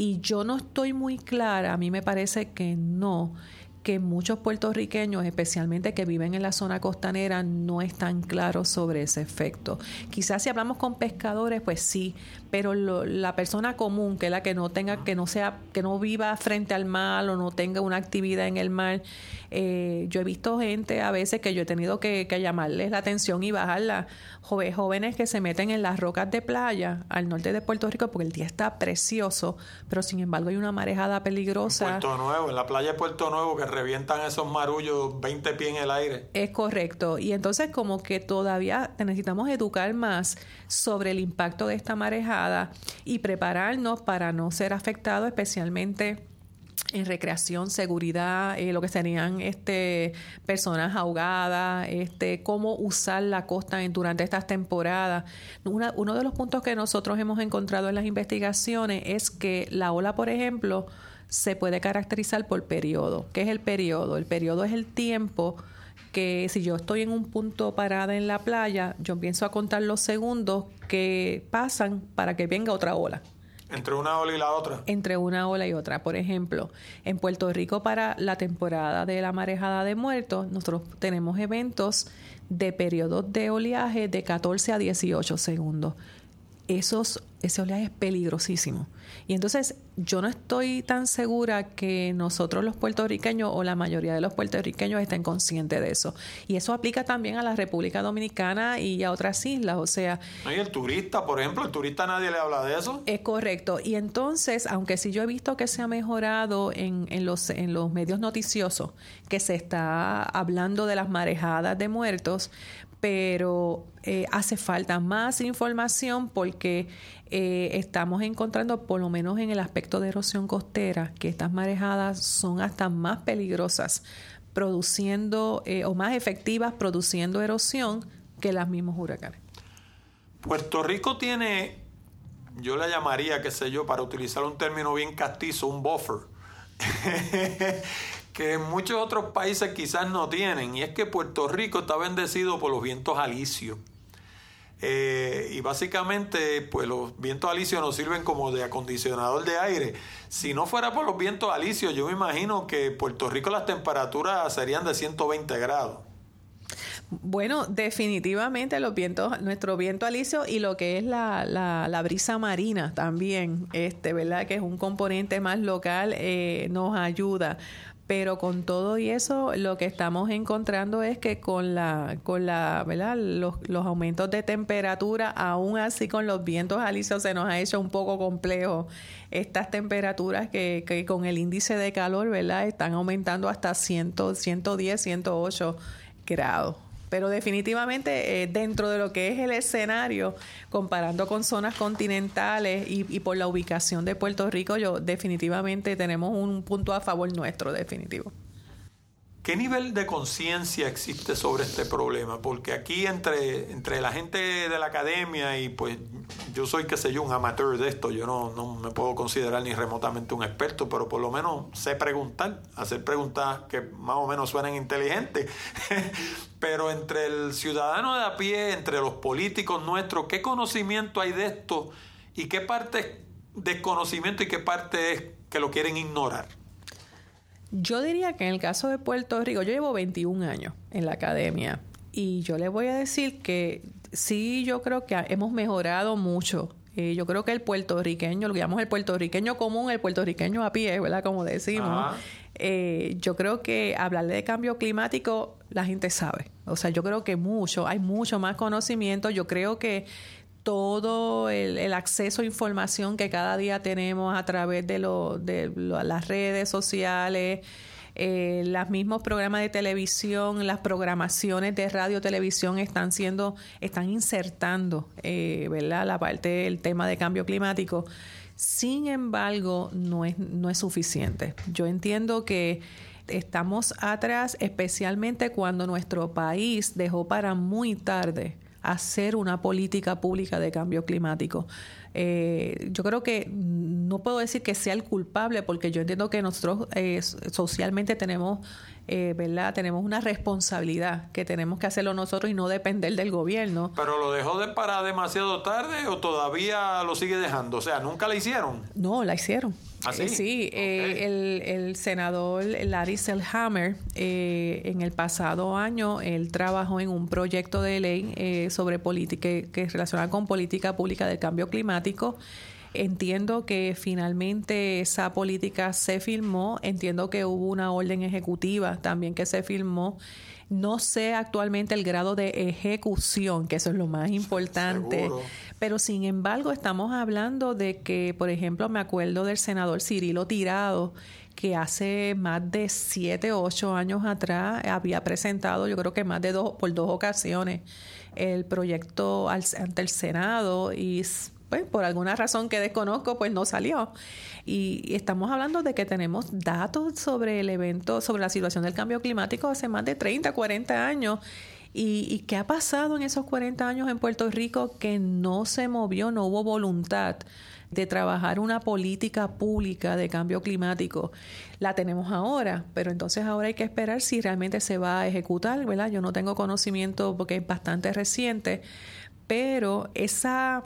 B: Y yo no estoy muy clara, a mí me parece que no, que muchos puertorriqueños, especialmente que viven en la zona costanera, no están claros sobre ese efecto. Quizás si hablamos con pescadores, pues sí, pero la persona común, que es la que no tenga, que no sea, que no viva frente al mar o no tenga una actividad en el mar, eh, yo he visto gente a veces que yo he tenido que, llamarles la atención y bajarla. jóvenes que se meten en las rocas de playa al norte de Puerto Rico porque el día está precioso, pero sin embargo hay una marejada peligrosa.
A: En Puerto Nuevo, en la playa de Puerto Nuevo que revientan esos marullos 20 pies en el aire.
B: Es correcto. Y entonces como que todavía necesitamos educar más sobre el impacto de esta marejada y prepararnos para no ser afectados especialmente en recreación, seguridad, eh, lo que serían este, personas ahogadas, este, cómo usar la costa en, durante estas temporadas. uno de los puntos que nosotros hemos encontrado en las investigaciones es que la ola, por ejemplo, se puede caracterizar por periodo. ¿Qué es el periodo? El periodo es el tiempo que si yo estoy en un punto parada en la playa, yo empiezo a contar los segundos que pasan para que venga otra ola.
A: Entre una ola y la otra.
B: Entre una ola y otra. Por ejemplo, en Puerto Rico para la temporada de la marejada de muertos, nosotros tenemos eventos de periodos de oleaje de 14 a 18 segundos. Esos, ese oleaje es peligrosísimo. Y entonces yo no estoy tan segura que nosotros los puertorriqueños o la mayoría de los puertorriqueños estén conscientes de eso. Y eso aplica también a la República Dominicana y a otras islas. O sea...
A: Y el turista, por ejemplo, el turista nadie le habla de eso.
B: Es correcto. Y entonces, aunque sí yo he visto que se ha mejorado en, en, los, en los medios noticiosos, que se está hablando de las marejadas de muertos, pero eh, hace falta más información porque eh, estamos encontrando, por lo menos en el aspecto de erosión costera, que estas marejadas son hasta más peligrosas produciendo eh, o más efectivas produciendo erosión que las mismos huracanes.
A: Puerto Rico tiene, yo la llamaría, qué sé yo, para utilizar un término bien castizo, un buffer. que muchos otros países quizás no tienen, y es que Puerto Rico está bendecido por los vientos alisios. Eh, y básicamente, pues los vientos alisios nos sirven como de acondicionador de aire. Si no fuera por los vientos alisios, yo me imagino que Puerto Rico las temperaturas serían de 120 grados.
B: Bueno, definitivamente los vientos, nuestro viento alisio y lo que es la, la, brisa marina también, este, ¿verdad? Que es un componente más local, eh, nos ayuda pero con todo y eso lo que estamos encontrando es que con la con la ¿verdad? Los, los aumentos de temperatura aún así con los vientos alisios se nos ha hecho un poco complejo. Estas temperaturas que, que con el índice de calor verdad están aumentando hasta 100 110 108 grados pero definitivamente eh, dentro de lo que es el escenario, comparando con zonas continentales y, y, por la ubicación de Puerto Rico, yo definitivamente tenemos un punto a favor nuestro, definitivo.
A: ¿Qué nivel de conciencia existe sobre este problema? Porque aquí entre, entre la gente de la academia y pues yo soy, qué sé yo, un amateur de esto, yo no, no me puedo considerar ni remotamente un experto, pero por lo menos sé preguntar, hacer preguntas que más o menos suenen inteligentes. pero entre el ciudadano de a pie, entre los políticos nuestros, ¿qué conocimiento hay de esto? ¿Y qué parte es desconocimiento y qué parte es que lo quieren ignorar?
B: Yo diría que en el caso de Puerto Rico, yo llevo 21 años en la academia y yo le voy a decir que sí, yo creo que hemos mejorado mucho. Eh, yo creo que el puertorriqueño, lo que llamamos el puertorriqueño común, el puertorriqueño a pie, ¿verdad? Como decimos. Eh, yo creo que hablarle de cambio climático, la gente sabe. O sea, yo creo que mucho, hay mucho más conocimiento. Yo creo que todo el, acceso a información que cada día tenemos a través de, las redes sociales, eh, los mismos programas de televisión, las programaciones de radio, televisión están siendo, están insertando, eh, ¿verdad? La parte del tema de cambio climático. Sin embargo, no es, no es suficiente. Yo entiendo que estamos atrás, especialmente cuando nuestro país dejó para muy tarde hacer una política pública de cambio climático. Eh, yo creo que no puedo decir que sea el culpable porque yo entiendo que nosotros eh, socialmente tenemos eh, ¿verdad? Tenemos una responsabilidad que tenemos que hacerlo nosotros y no depender del gobierno.
A: ¿Pero lo dejó de parar demasiado tarde o todavía lo sigue dejando? O sea, ¿nunca la hicieron?
B: No, la hicieron. ¿Ah, sí? sí, el, el, senador Larry Selhammer en el pasado año, él trabajó en un proyecto de ley sobre política que, que relacionada con política pública del cambio climático Entiendo que finalmente esa política se firmó, entiendo que hubo una orden ejecutiva también que se firmó. No sé actualmente el grado de ejecución, que eso es lo más importante, pero sin embargo estamos hablando de que, por ejemplo, me acuerdo del senador Cirilo Tirado, que hace más de siete o ocho años atrás había presentado, yo creo que más de dos, por dos ocasiones, el proyecto ante el Senado y pues por alguna razón que desconozco, pues no salió. Y, estamos hablando de que tenemos datos sobre el evento, sobre la situación del cambio climático hace más de 30, 40 años. ¿Y, y qué ha pasado en esos 40 años en Puerto Rico que no se movió, no hubo voluntad? de trabajar una política pública de cambio climático. La tenemos ahora, pero entonces ahora hay que esperar si realmente se va a ejecutar, ¿verdad? Yo no tengo conocimiento porque es bastante reciente, pero esa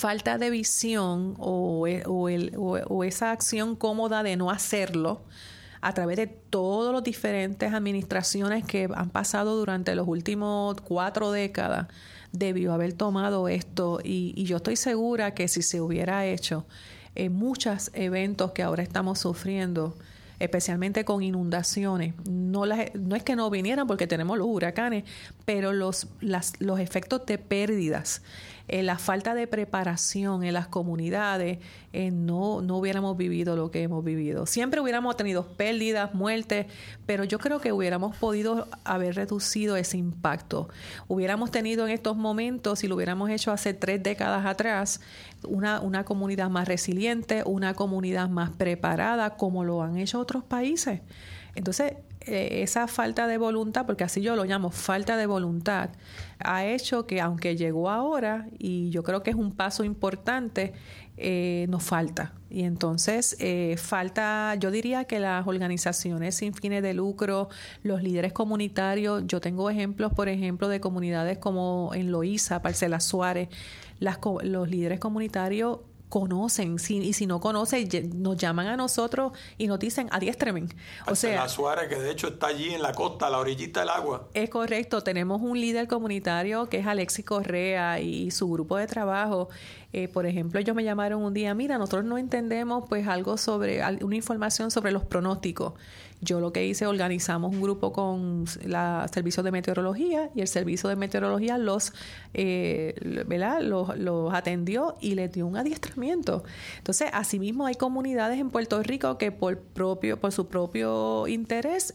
B: falta de visión o, e, el, o, esa acción cómoda de no hacerlo a través de todas las diferentes administraciones que han pasado durante los últimos cuatro décadas, debió haber tomado esto y, yo estoy segura que si se hubiera hecho en muchos eventos que ahora estamos sufriendo, especialmente con inundaciones. No, no es que no vinieran porque tenemos los huracanes, pero los, los efectos de pérdidas eh, la falta de preparación en las comunidades, eh, no, no hubiéramos vivido lo que hemos vivido. Siempre hubiéramos tenido pérdidas, muertes, pero yo creo que hubiéramos podido haber reducido ese impacto. Hubiéramos tenido en estos momentos, si lo hubiéramos hecho hace tres décadas atrás, una, una comunidad más resiliente, una comunidad más preparada, como lo han hecho otros países. Entonces, eh, esa falta de voluntad, porque así yo lo llamo falta de voluntad, ha hecho que aunque llegó ahora, y yo creo que es un paso importante, eh, nos falta. Y entonces eh, falta, yo diría que las organizaciones sin fines de lucro, los líderes comunitarios, yo tengo ejemplos, por ejemplo, de comunidades como en Loíza, Parcela Suárez, las, los líderes comunitarios conocen y si no conocen nos llaman a nosotros y nos dicen adiéstremen.
A: O sea, Suárez que de hecho está allí en la costa, a la orillita del agua.
B: Es correcto, tenemos un líder comunitario que es Alexis Correa y su grupo de trabajo eh, por ejemplo, ellos me llamaron un día, mira, nosotros no entendemos pues algo sobre, una información sobre los pronósticos. Yo lo que hice, organizamos un grupo con la servicio de meteorología y el servicio de meteorología los, eh, ¿verdad? Los, los atendió y les dio un adiestramiento. Entonces, asimismo hay comunidades en Puerto Rico que por propio, por su propio interés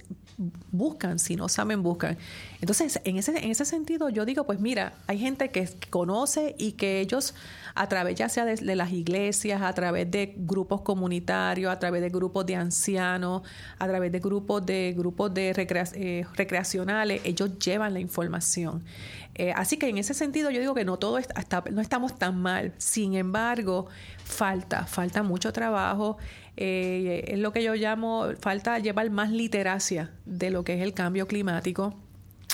B: buscan, si no saben, buscan. Entonces, en ese, en ese sentido, yo digo, pues mira, hay gente que conoce y que ellos a través ya sea de, las iglesias, a través de grupos comunitarios, a través de grupos de ancianos, a través de grupos de grupos de eh, recreacionales, ellos llevan la información. Eh, así que en ese sentido yo digo que no todo está, no estamos tan mal. Sin embargo, falta, falta mucho trabajo. Eh, es lo que yo llamo, falta llevar más literacia de lo que es el cambio climático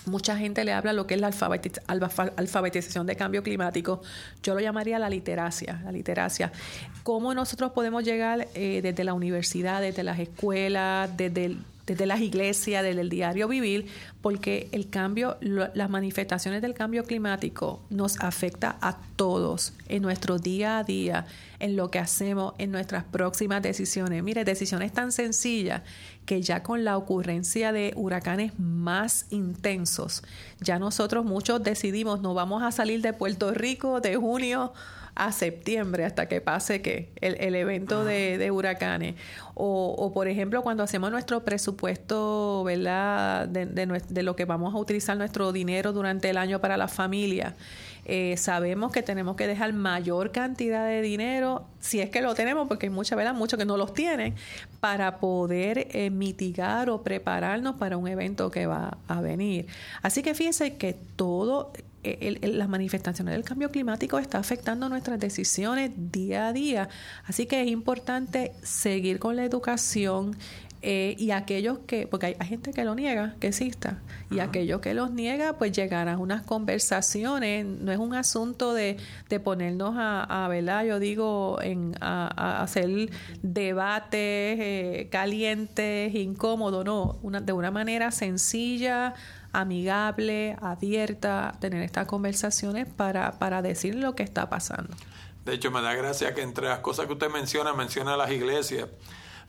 B: Mucha gente le habla lo que es la alfabetización de cambio climático. Yo lo llamaría la literacia. La literacia. ¿Cómo nosotros podemos llegar eh, desde la universidad, desde las escuelas, desde el desde las iglesias, desde el diario vivir, porque el cambio, las manifestaciones del cambio climático nos afecta a todos en nuestro día a día, en lo que hacemos, en nuestras próximas decisiones. Mire, decisiones tan sencillas que ya con la ocurrencia de huracanes más intensos, ya nosotros muchos decidimos, no vamos a salir de Puerto Rico de junio a septiembre hasta que pase que el, evento de, huracanes. O, por ejemplo, cuando hacemos nuestro presupuesto, ¿verdad? De, de, lo que vamos a utilizar nuestro dinero durante el año para la familia. Eh, sabemos que tenemos que dejar mayor cantidad de dinero, si es que lo tenemos, porque hay muchas, ¿verdad? Muchos que no los tienen, para poder eh, mitigar o prepararnos para un evento que va a venir. Así que fíjense que todo las manifestaciones del cambio climático está afectando nuestras decisiones día a día. Así que es importante seguir con la educación eh, y aquellos que, porque hay, gente que lo niega, que exista, y aquellos que los niega, pues llegar a unas conversaciones. No es un asunto de, de ponernos a, a ¿verdad? Yo digo, en, a, hacer debates eh, calientes, incómodos, no, una, de una manera sencilla, amigable, abierta, tener estas conversaciones para, para decir lo que está pasando.
A: De hecho, me da gracia que entre las cosas que usted menciona, menciona las iglesias.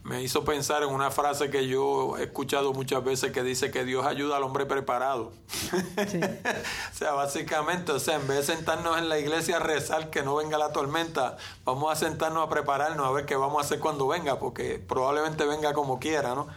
A: Me hizo pensar en una frase que yo he escuchado muchas veces que dice que Dios ayuda al hombre preparado. o sea, básicamente, o sea, en vez de sentarnos en la iglesia a rezar que no venga la tormenta, vamos a sentarnos a prepararnos a ver qué vamos a hacer cuando venga, porque probablemente venga como quiera, ¿no?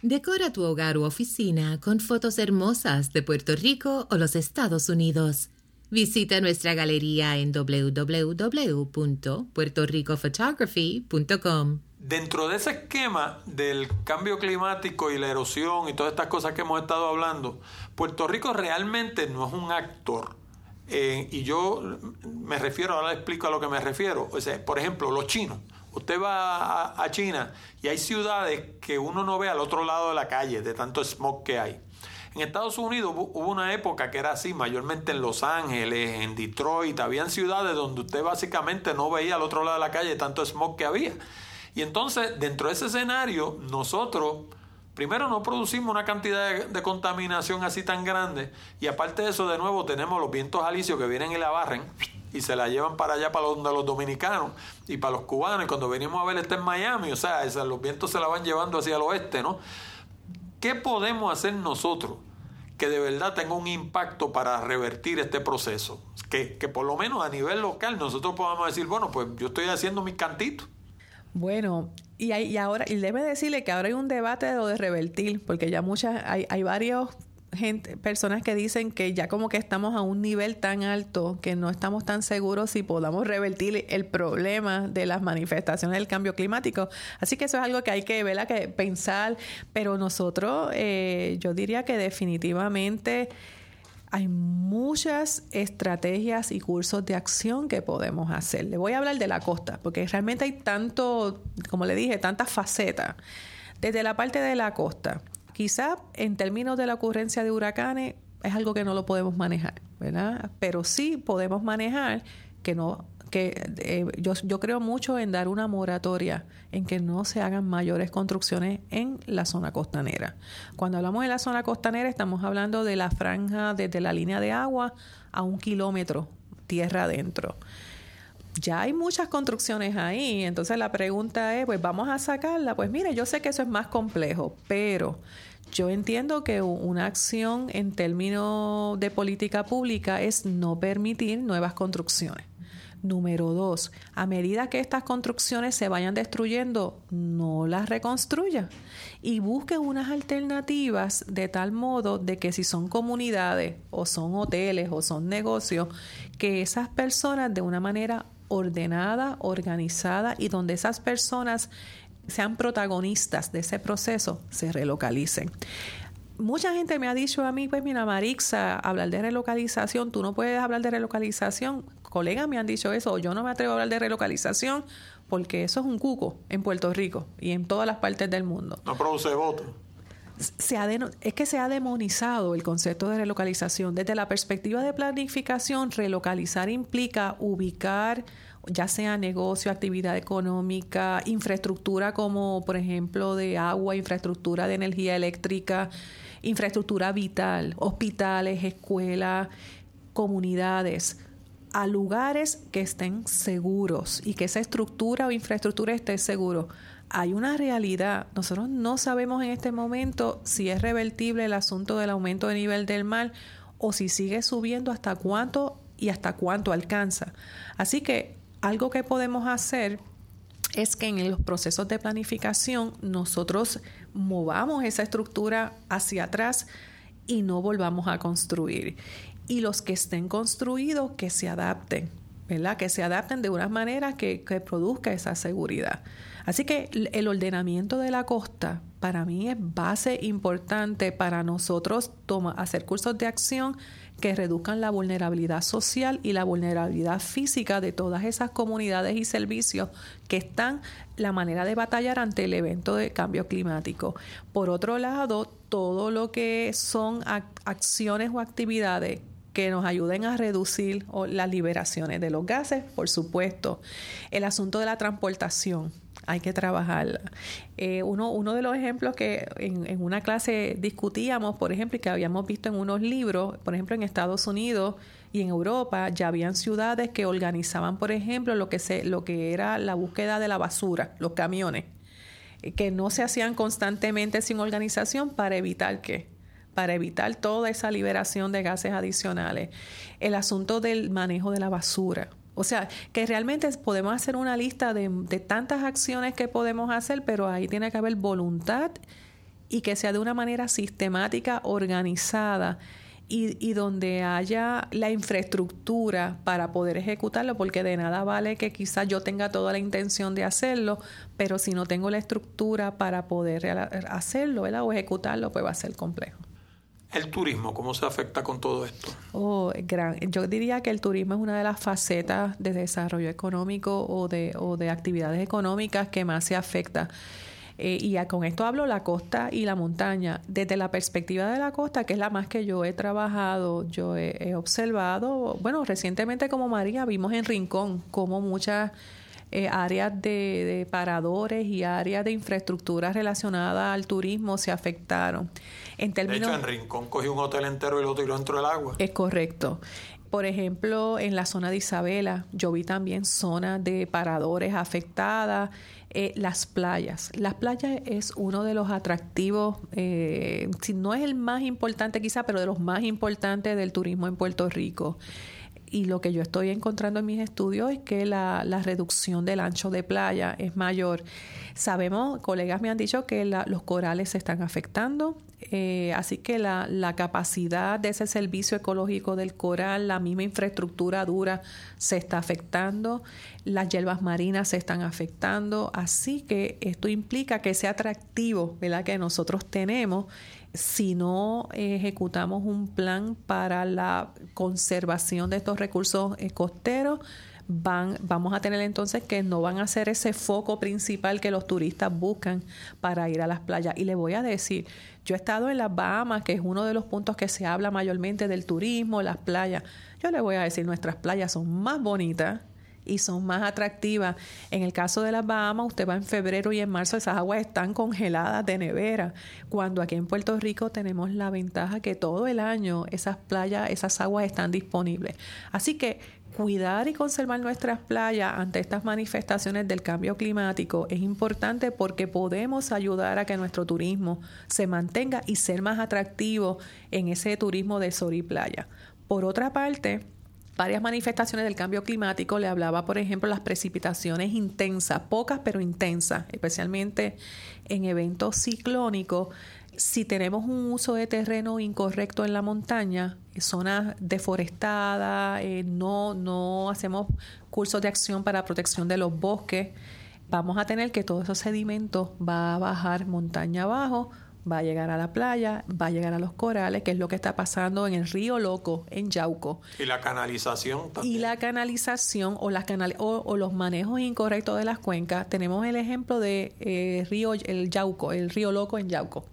D: Decora tu hogar u oficina con fotos hermosas de Puerto Rico o los Estados Unidos. Visita nuestra galería en www.puertoricophotography.com.
A: Dentro de ese esquema del cambio climático y la erosión y todas estas cosas que hemos estado hablando, Puerto Rico realmente no es un actor. Eh, y yo me refiero, ahora le explico a lo que me refiero. Por ejemplo, los chinos. Usted va a, China y hay ciudades que uno no ve al otro lado de la calle de tanto smog que hay. En Estados Unidos hubo una época que era así, mayormente en Los Ángeles, en Detroit, habían ciudades donde usted básicamente no veía al otro lado de la calle tanto smog que había. Y entonces, dentro de ese escenario, nosotros primero no producimos una cantidad de, contaminación así tan grande y aparte de eso de nuevo tenemos los vientos alisios que vienen y la barren y se la llevan para allá para donde los dominicanos y para los cubanos y cuando venimos a ver este en Miami, o sea, los vientos se la van llevando hacia el oeste, ¿no? ¿Qué podemos hacer nosotros que de verdad tenga un impacto para revertir este proceso? Que, que por lo menos a nivel local nosotros podamos decir, bueno, pues yo estoy haciendo mi cantito.
B: Bueno, y, hay, y ahora, y debe decirle que ahora hay un debate de lo de revertir, porque ya muchas, hay, hay varios personas que dicen que ya como que estamos a un nivel tan alto que no estamos tan seguros si podamos revertir el problema de las manifestaciones del cambio climático. Así que eso es algo que hay que, que pensar, pero nosotros, eh, yo diría que definitivamente hay muchas estrategias y cursos de acción que podemos hacer. Le voy a hablar de la costa, porque realmente hay tanto, como le dije, tantas facetas. Desde la parte de la costa, quizá en términos de la ocurrencia de huracanes es algo que no lo podemos manejar, ¿verdad? Pero sí podemos manejar que no que eh, yo, yo creo mucho en dar una moratoria, en que no se hagan mayores construcciones en la zona costanera. Cuando hablamos de la zona costanera, estamos hablando de la franja desde la línea de agua a un kilómetro tierra adentro. Ya hay muchas construcciones ahí, entonces la pregunta es, pues vamos a sacarla. Pues mire, yo sé que eso es más complejo, pero yo entiendo que una acción en términos de política pública es no permitir nuevas construcciones. Número dos, a medida que estas construcciones se vayan destruyendo, no las reconstruya y busque unas alternativas de tal modo de que si son comunidades o son hoteles o son negocios, que esas personas de una manera ordenada, organizada y donde esas personas sean protagonistas de ese proceso, se relocalicen mucha gente me ha dicho a mí, pues mira, Marixa, hablar de relocalización, tú no puedes hablar de relocalización. Colegas me han dicho eso, yo no me atrevo a hablar de relocalización porque eso es un cuco en Puerto Rico y en todas las partes del mundo.
A: No produce votos.
B: Se es que se ha demonizado el concepto de relocalización. Desde la perspectiva de planificación, relocalizar implica ubicar ya sea negocio, actividad económica, infraestructura como por ejemplo de agua, infraestructura de energía eléctrica, infraestructura vital, hospitales, escuelas, comunidades, a lugares que estén seguros y que esa estructura o infraestructura esté seguro. Hay una realidad. Nosotros no sabemos en este momento si es revertible el asunto del aumento de nivel del mar o si sigue subiendo hasta cuánto y hasta cuánto alcanza. Así que algo que podemos hacer es que en los procesos de planificación nosotros movamos esa estructura hacia atrás y no volvamos a construir. Y los que estén construidos, que se adapten, ¿verdad? Que se adapten de una manera que, que produzca esa seguridad. Así que el ordenamiento de la costa para mí es base importante para nosotros hacer cursos de acción que reduzcan la vulnerabilidad social y la vulnerabilidad física de todas esas comunidades y servicios que están la manera de batallar ante el evento de cambio climático. Por otro lado, todo lo que son acciones o actividades que nos ayuden a reducir las liberaciones de los gases, por supuesto. El asunto de la transportación, hay que trabajarla. Eh, uno, uno de los ejemplos que en, en, una clase discutíamos, por ejemplo, y que habíamos visto en unos libros, por ejemplo, en Estados Unidos y en Europa, ya habían ciudades que organizaban, por ejemplo, lo que, se, lo que era la búsqueda de la basura, los camiones, eh, que no se hacían constantemente sin organización para evitar que para evitar toda esa liberación de gases adicionales. El asunto del manejo de la basura. O sea, que realmente podemos hacer una lista de, tantas acciones que podemos hacer, pero ahí tiene que haber voluntad y que sea de una manera sistemática, organizada y, y, donde haya la infraestructura para poder ejecutarlo, porque de nada vale que quizás yo tenga toda la intención de hacerlo, pero si no tengo la estructura para poder hacerlo o ejecutarlo, pues va a ser complejo.
A: El turismo, ¿cómo se afecta con todo esto?
B: Oh, gran. Yo diría que el turismo es una de las facetas de desarrollo económico o de, o de actividades económicas que más se afecta. Eh, y con esto hablo la costa y la montaña. Desde la perspectiva de la costa, que es la más que yo he trabajado, yo he, observado, bueno, recientemente como María vimos en Rincón como muchas eh, áreas de, paradores y áreas de infraestructura relacionada al turismo se afectaron.
A: En términos, de hecho, en Rincón cogió un hotel entero y lo tiró dentro del agua.
B: Es correcto. Por ejemplo, en la zona de Isabela, yo vi también zonas de paradores afectadas, eh, las playas. Las playas es uno de los atractivos, eh, si no es el más importante quizá, pero de los más importantes del turismo en Puerto Rico y lo que yo estoy encontrando en mis estudios es que la, reducción del ancho de playa es mayor. Sabemos, colegas me han dicho que los corales se están afectando, eh, así que la, la, capacidad de ese servicio ecológico del coral, la misma infraestructura dura se está afectando, las hierbas marinas se están afectando, así que esto implica que ese atractivo ¿verdad? que nosotros tenemos si no ejecutamos un plan para la conservación de estos recursos eh, costeros, van, vamos a tener entonces que no van a ser ese foco principal que los turistas buscan para ir a las playas. Y le voy a decir, yo he estado en las Bahamas, que es uno de los puntos que se habla mayormente del turismo, las playas. Yo le voy a decir, nuestras playas son más bonitas y son más atractivas. En el caso de las Bahamas, usted va en febrero y en marzo, esas aguas están congeladas de nevera, cuando aquí en Puerto Rico tenemos la ventaja que todo el año esas playas, esas aguas están disponibles. Así que cuidar y conservar nuestras playas ante estas manifestaciones del cambio climático es importante porque podemos ayudar a que nuestro turismo se mantenga y ser más atractivo en ese turismo de sol y playa. Por otra parte, varias manifestaciones del cambio climático. Le hablaba, por ejemplo, las precipitaciones intensas, pocas pero intensas, especialmente en eventos ciclónicos. Si tenemos un uso de terreno incorrecto en la montaña, zonas deforestadas, eh, no, no hacemos cursos de acción para protección de los bosques, vamos a tener que todos esos sedimentos va a bajar montaña abajo va a llegar a la playa, va a llegar a los corales, que es lo que está pasando en el río Loco, en Yauco.
A: Y la canalización
B: también. Y la canalización o, las canal o, los manejos incorrectos de las cuencas. Tenemos el ejemplo de eh, río, el Yauco, el río Loco en Yauco.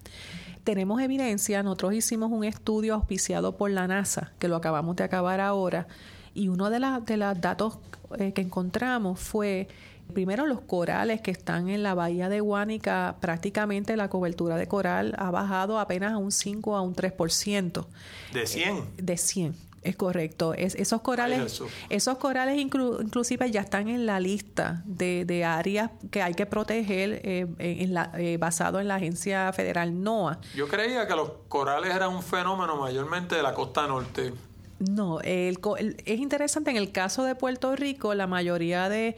B: Tenemos evidencia, nosotros hicimos un estudio auspiciado por la NASA, que lo acabamos de acabar ahora, y uno de, los de datos eh, que encontramos fue Primero, los corales que están en la bahía de Guánica, prácticamente la cobertura de coral ha bajado apenas a un 5 a un 3%.
A: ¿De 100? Eh,
B: de 100. Es correcto. Es, esos corales, esos corales inclusive ya están en la lista de, de áreas que hay que proteger eh, en la, eh, basado en la agencia federal NOAA.
A: Yo creía que los corales eran un fenómeno mayormente de la costa norte.
B: No, es interesante en el caso de Puerto Rico, la mayoría de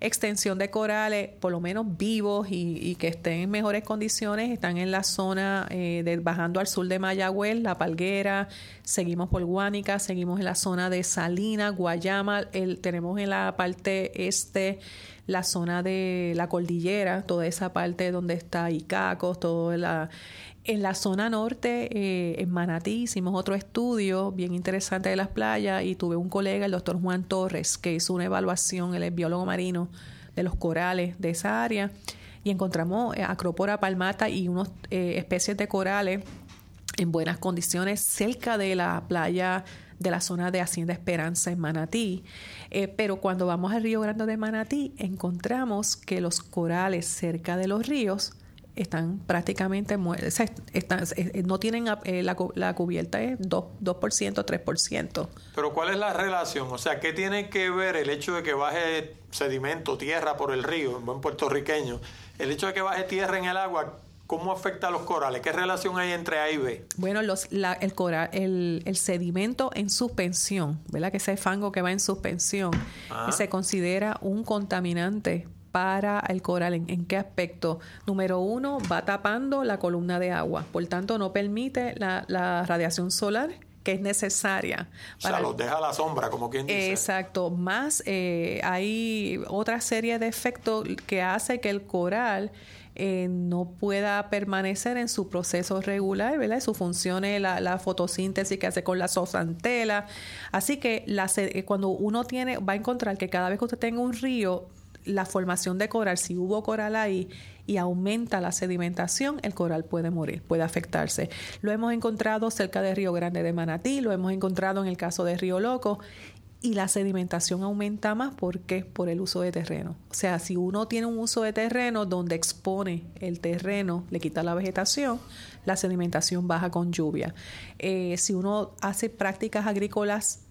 B: extensión de corales, por lo menos vivos y, que estén en mejores condiciones, están en la zona eh, bajando al sur de Mayagüez, La Palguera, seguimos por Guánica, seguimos en la zona de Salina, Guayama, el, tenemos en la parte este la zona de la cordillera, toda esa parte donde está Icacos, todo la en la zona norte, eh, en Manatí, hicimos otro estudio bien interesante de las playas y tuve un colega, el doctor Juan Torres, que hizo una evaluación, él es biólogo marino, de los corales de esa área y encontramos eh, Acropora palmata y unas eh, especies de corales en buenas condiciones cerca de la playa de la zona de Hacienda Esperanza en Manatí. pero cuando vamos al Río Grande de Manatí, encontramos que los corales cerca de los ríos están prácticamente muertos, eh, no tienen eh, la, la, cubierta es 2%, 3%.
A: Pero ¿cuál es la relación? O sea, ¿qué tiene que ver el hecho de que baje sedimento, tierra por el río, en buen puertorriqueño, el hecho de que baje tierra en el agua, ¿Cómo afecta a los corales? ¿Qué relación hay entre A y B?
B: Bueno, los, el, coral, el, el, sedimento en suspensión, ¿verdad? Que ese fango que va en suspensión, ah. se considera un contaminante para el coral. ¿En, qué aspecto? Número uno, va tapando la columna de agua, por tanto no permite la, radiación solar que es necesaria.
A: Para o sea, los deja a la sombra, como quien dice.
B: Exacto. Más eh, hay otra serie de efectos que hace que el coral eh, no pueda permanecer en su proceso regular, ¿verdad? Su función es la, fotosíntesis que hace con la zooxantela. Así que la, eh, cuando uno tiene, va a encontrar que cada vez que usted tenga un río, la formación de coral, si hubo coral ahí y aumenta la sedimentación, el coral puede morir, puede afectarse. Lo hemos encontrado cerca de Río Grande de Manatí, lo hemos encontrado en el caso de Río Loco y la sedimentación aumenta más porque por el uso de terreno. O sea, si uno tiene un uso de terreno donde expone el terreno, le quita la vegetación, la sedimentación baja con lluvia. Eh, si uno hace prácticas agrícolas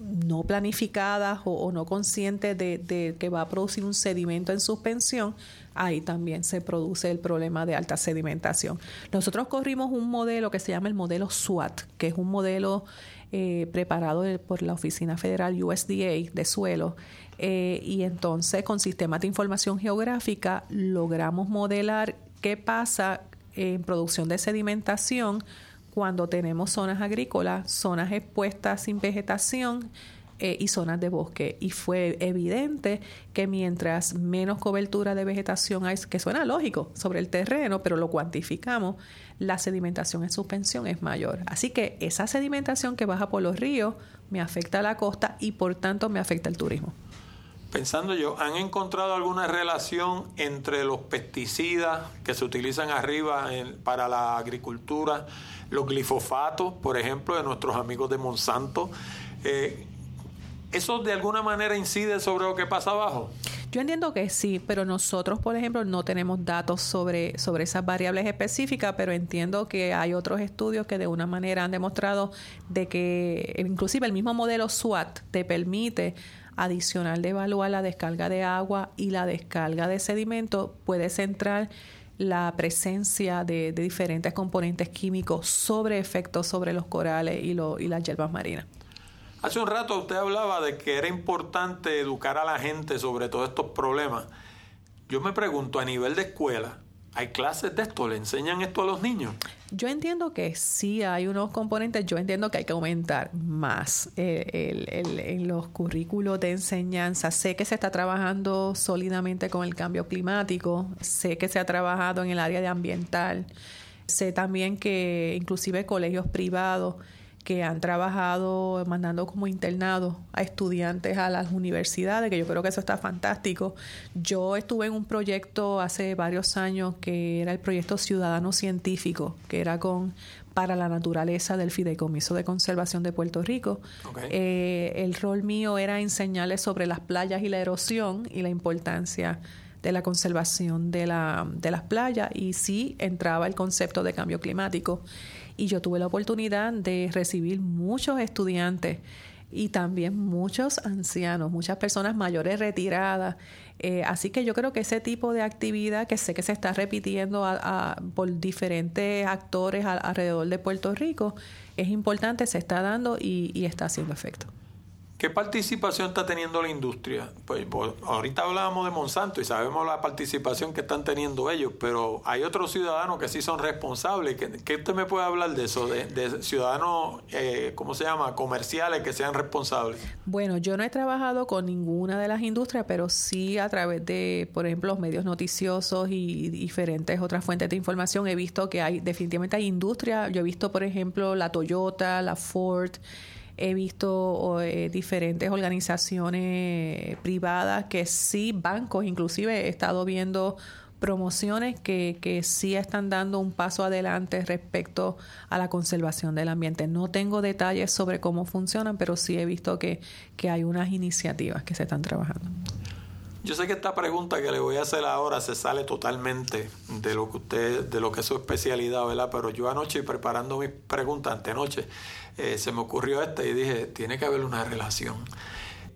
B: no planificadas o, no conscientes de, que va a producir un sedimento en suspensión, ahí también se produce el problema de alta sedimentación. Nosotros corrimos un modelo que se llama el modelo SWAT, que es un modelo eh, preparado por la Oficina Federal USDA de suelo. Eh, y entonces con sistemas de información geográfica logramos modelar qué pasa en producción de sedimentación cuando tenemos zonas agrícolas, zonas expuestas sin vegetación eh, y zonas de bosque. Y fue evidente que mientras menos cobertura de vegetación hay, que suena lógico sobre el terreno, pero lo cuantificamos, la sedimentación en suspensión es mayor. Así que esa sedimentación que baja por los ríos me afecta a la costa y por tanto me afecta el turismo.
A: Pensando yo, ¿han encontrado alguna relación entre los pesticidas que se utilizan arriba para la agricultura? Los glifosatos, por ejemplo, de nuestros amigos de Monsanto. Eh, ¿Eso de alguna manera incide sobre lo que pasa abajo?
B: Yo entiendo que sí, pero nosotros, por ejemplo, no tenemos datos sobre, sobre esas variables específicas, pero entiendo que hay otros estudios que de una manera han demostrado de que inclusive el mismo modelo SWAT te permite adicional de evaluar la descarga de agua y la descarga de sedimento, puede centrar la presencia de, diferentes componentes químicos sobre efectos sobre los corales y, y las hierbas marinas.
A: Hace un rato usted hablaba de que era importante educar a la gente sobre todos estos problemas. Yo me pregunto, a nivel de escuela, ¿Hay clases de esto? ¿Le enseñan esto a los niños?
B: Yo entiendo que sí hay unos componentes, yo entiendo que hay que aumentar más eh, en los currículos de enseñanza. Sé que se está trabajando sólidamente con el cambio climático, sé que se ha trabajado en el área de ambiental, sé también que inclusive colegios privados que han trabajado mandando como internados a estudiantes a las universidades, que yo creo que eso está fantástico. Yo estuve en un proyecto hace varios años que era el proyecto Ciudadano Científico, que era con para la naturaleza del Fideicomiso de Conservación de Puerto Rico. Eh, el rol mío era enseñarles sobre las playas y la erosión y la importancia de la conservación de, la, de las playas y sí entraba el concepto de cambio climático y yo tuve la oportunidad de recibir muchos estudiantes y también muchos ancianos, muchas personas mayores retiradas. Eh, así que yo creo que ese tipo de actividad que sé que se está repitiendo por diferentes actores alrededor de Puerto Rico es importante, se está dando y está haciendo efecto.
A: ¿Qué participación está teniendo la industria? Pues, ahorita hablábamos de Monsanto y sabemos la participación que están teniendo ellos, pero hay otros ciudadanos que sí son responsables. ¿Qué, usted me puede hablar de eso? De, ciudadanos, eh, ¿cómo se llama? Comerciales que sean responsables.
B: Bueno, yo no he trabajado con ninguna de las industrias, pero sí a través de, por ejemplo, los medios noticiosos y diferentes otras fuentes de información he visto que hay, definitivamente hay industria. Yo he visto, por ejemplo, la Toyota, la Ford, he visto eh, diferentes organizaciones privadas que sí, bancos, inclusive he estado viendo promociones que, que sí están dando un paso adelante respecto a la conservación del ambiente. No tengo detalles sobre cómo funcionan, pero sí he visto que, que hay unas iniciativas que se están trabajando.
A: Yo sé que esta pregunta que le voy a hacer ahora se sale totalmente de lo que usted, de lo que es su especialidad, ¿verdad? Pero yo anoche preparando mis preguntas, antenoche, eh, se me ocurrió esta y dije, tiene que haber una relación.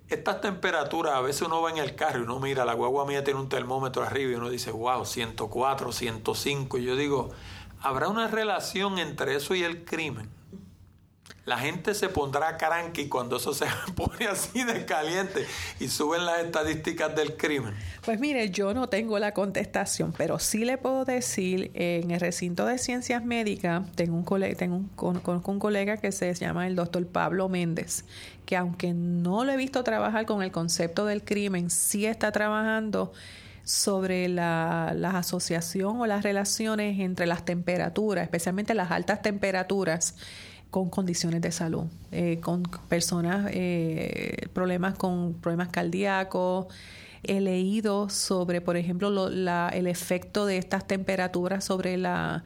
A: Estas temperaturas, a veces uno va en el carro y uno mira, la guagua mía tiene un termómetro arriba y uno dice, wow, 104, 105. Y yo digo, ¿habrá una relación entre eso y el crimen? La gente se pondrá cranky cuando eso se pone así de caliente y suben las estadísticas del crimen.
B: Pues mire, yo no tengo la contestación, pero sí le puedo decir, en el recinto de ciencias médicas, tengo un, colega, tengo un, conozco un colega que se llama el doctor Pablo Méndez, que aunque no lo he visto trabajar con el concepto del crimen, sí está trabajando sobre la, la, asociación o las relaciones entre las temperaturas, especialmente las altas temperaturas con condiciones de salud, eh, con personas, eh, problemas con problemas cardíacos. He leído sobre, por ejemplo, el efecto de estas temperaturas sobre la,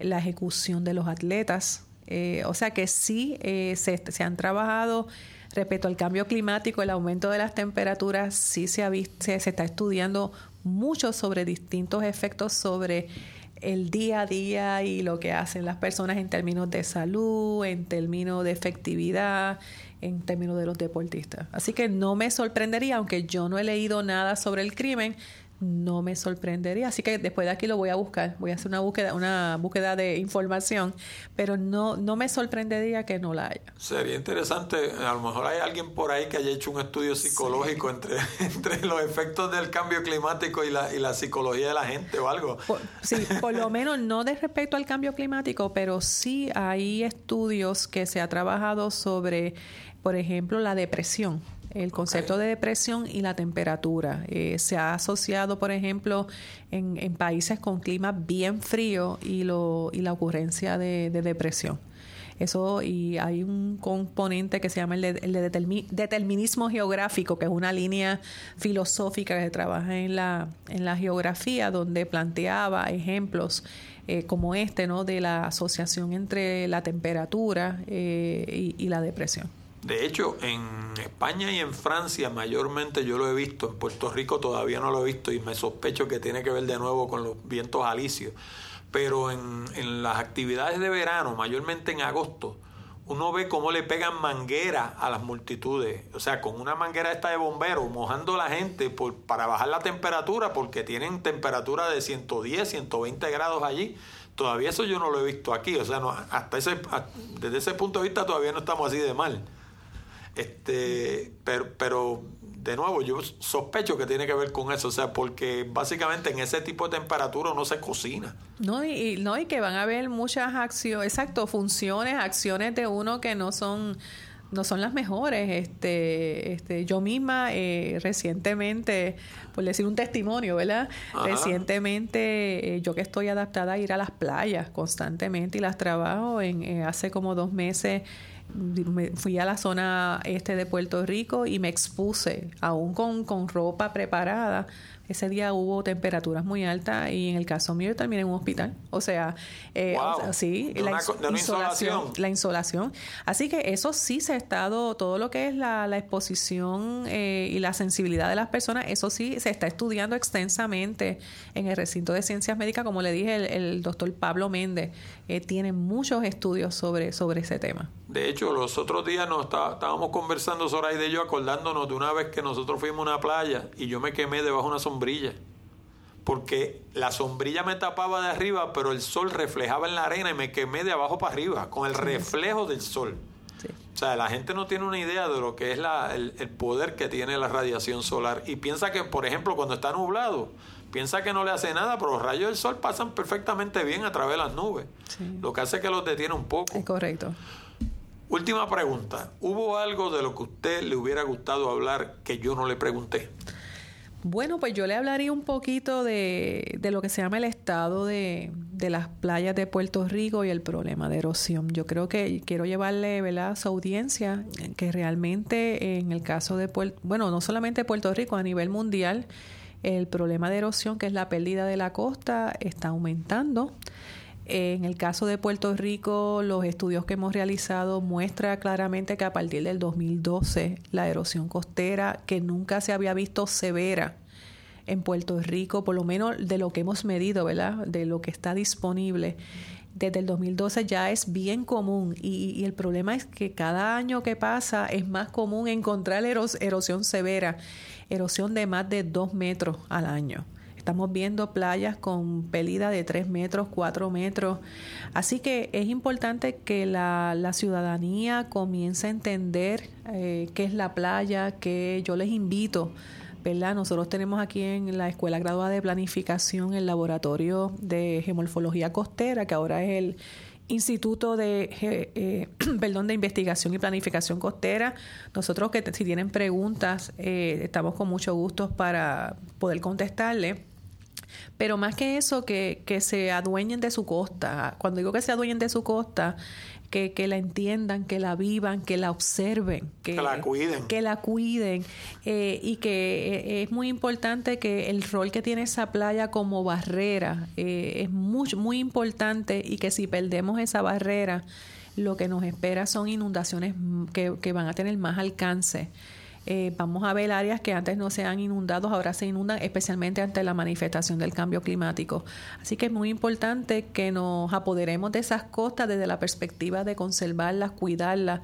B: ejecución de los atletas. Eh, o sea que sí se, se, han trabajado Respecto al cambio climático, el aumento de las temperaturas sí se, ha visto, se, está estudiando mucho sobre distintos efectos sobre el día a día y lo que hacen las personas en términos de salud, en términos de efectividad, en términos de los deportistas. Así que no me sorprendería, aunque yo no he leído nada sobre el crimen, no me sorprendería. Así que después de aquí lo voy a buscar, voy a hacer una búsqueda, una búsqueda de información, pero no, no me sorprendería que no la haya.
A: Sería interesante, a lo mejor hay alguien por ahí que haya hecho un estudio psicológico entre, entre los efectos del cambio climático y la, y la psicología de la gente o algo.
B: sí, por lo menos no de respecto al cambio climático, pero sí hay estudios que se ha trabajado sobre, por ejemplo, la depresión el concepto de depresión y la temperatura. Eh, se ha asociado, por ejemplo, en, en, países con clima bien frío y, lo, y la ocurrencia de, depresión. Eso, y hay un componente que se llama el de, determinismo geográfico, que es una línea filosófica que se trabaja en la, en la geografía, donde planteaba ejemplos eh, como este, ¿no? De la asociación entre la temperatura eh, y la depresión.
A: De hecho, en España y en Francia mayormente yo lo he visto, en Puerto Rico todavía no lo he visto y me sospecho que tiene que ver de nuevo con los vientos alisios. Pero en, en las actividades de verano, mayormente en agosto, uno ve cómo le pegan manguera a las multitudes. O sea, con una manguera esta de bombero, mojando a la gente por, para bajar la temperatura, porque tienen temperatura de 110, 120 grados allí. Todavía eso yo no lo he visto aquí. O sea, no, hasta ese, desde ese punto de vista todavía no estamos así de mal. Este, pero, pero de nuevo, yo sospecho que tiene que ver con eso, o sea, porque básicamente en ese tipo de temperatura no se cocina.
B: No, y, no, y que van a haber muchas acciones, exacto, funciones, acciones de uno que no son no son las mejores. Este, este, yo misma eh, recientemente, por decir un testimonio, ¿verdad? Recientemente, eh, yo que estoy adaptada a ir a las playas constantemente y las trabajo en eh, hace como dos meses me fui a la zona este de Puerto Rico y me expuse, aún con, con ropa preparada, ese día hubo temperaturas muy altas y en el caso mío terminé en un hospital. O sea, eh, sí, la, insolación, la insolación. Así que eso sí se ha estado, todo lo que es la, exposición eh, y la sensibilidad de las personas, eso sí se está estudiando extensamente en el recinto de ciencias médicas. Como le dije, el, doctor Pablo Méndez eh, tiene muchos estudios sobre, sobre ese tema.
A: De hecho, los otros días nos estábamos conversando, Soraya y yo, acordándonos de una vez que nosotros fuimos a una playa y yo me quemé debajo de una sombrilla. Porque la sombrilla me tapaba de arriba, pero el sol reflejaba en la arena y me quemé de abajo para arriba, con el reflejo del sol. O sea, la gente no tiene una idea de lo que es la, el, poder que tiene la radiación solar. Y piensa que, por ejemplo, cuando está nublado, piensa que no le hace nada, pero los rayos del sol pasan perfectamente bien a través de las nubes. Lo que hace que los detiene un poco.
B: Es correcto.
A: Última pregunta. ¿Hubo algo de lo que a usted le hubiera gustado hablar que yo no le pregunté?
B: Bueno, pues yo le hablaría un poquito de, lo que se llama el estado de, las playas de Puerto Rico y el problema de erosión. Yo creo que quiero llevarle a su audiencia que realmente en el caso de Puerto, bueno, no solamente Puerto Rico, a nivel mundial, el problema de erosión, que es la pérdida de la costa, está aumentando. En el caso de Puerto Rico, los estudios que hemos realizado muestran claramente que a partir del 2012 la erosión costera, que nunca se había visto severa en Puerto Rico, por lo menos de lo que hemos medido, ¿verdad? De lo que está disponible, desde el 2012 ya es bien común y, el problema es que cada año que pasa es más común encontrar erosión severa, erosión de más de dos metros al año. Estamos viendo playas con pelida de 3 metros, 4 metros. Así que es importante que la, ciudadanía comience a entender eh, qué es la playa, que yo les invito. ¿verdad? Nosotros tenemos aquí en la Escuela Graduada de Planificación el laboratorio de gemorfología costera, que ahora es el Instituto de, eh, perdón, de Investigación y Planificación Costera. Nosotros que si tienen preguntas, eh, estamos con mucho gusto para poder contestarle. Pero más que eso, que, que se adueñen de su costa. Cuando digo que se adueñen de su costa, que, que, la entiendan, que la vivan, que la observen,
A: que, la cuiden.
B: Que la cuiden. Eh, y que eh, es muy importante que el rol que tiene esa playa como barrera eh, es muy, muy importante y que si perdemos esa barrera, lo que nos espera son inundaciones que, que van a tener más alcance. Eh, vamos a ver áreas que antes no se han inundado, ahora se inundan, especialmente ante la manifestación del cambio climático. Así que es muy importante que nos apoderemos de esas costas desde la perspectiva de conservarlas, cuidarlas.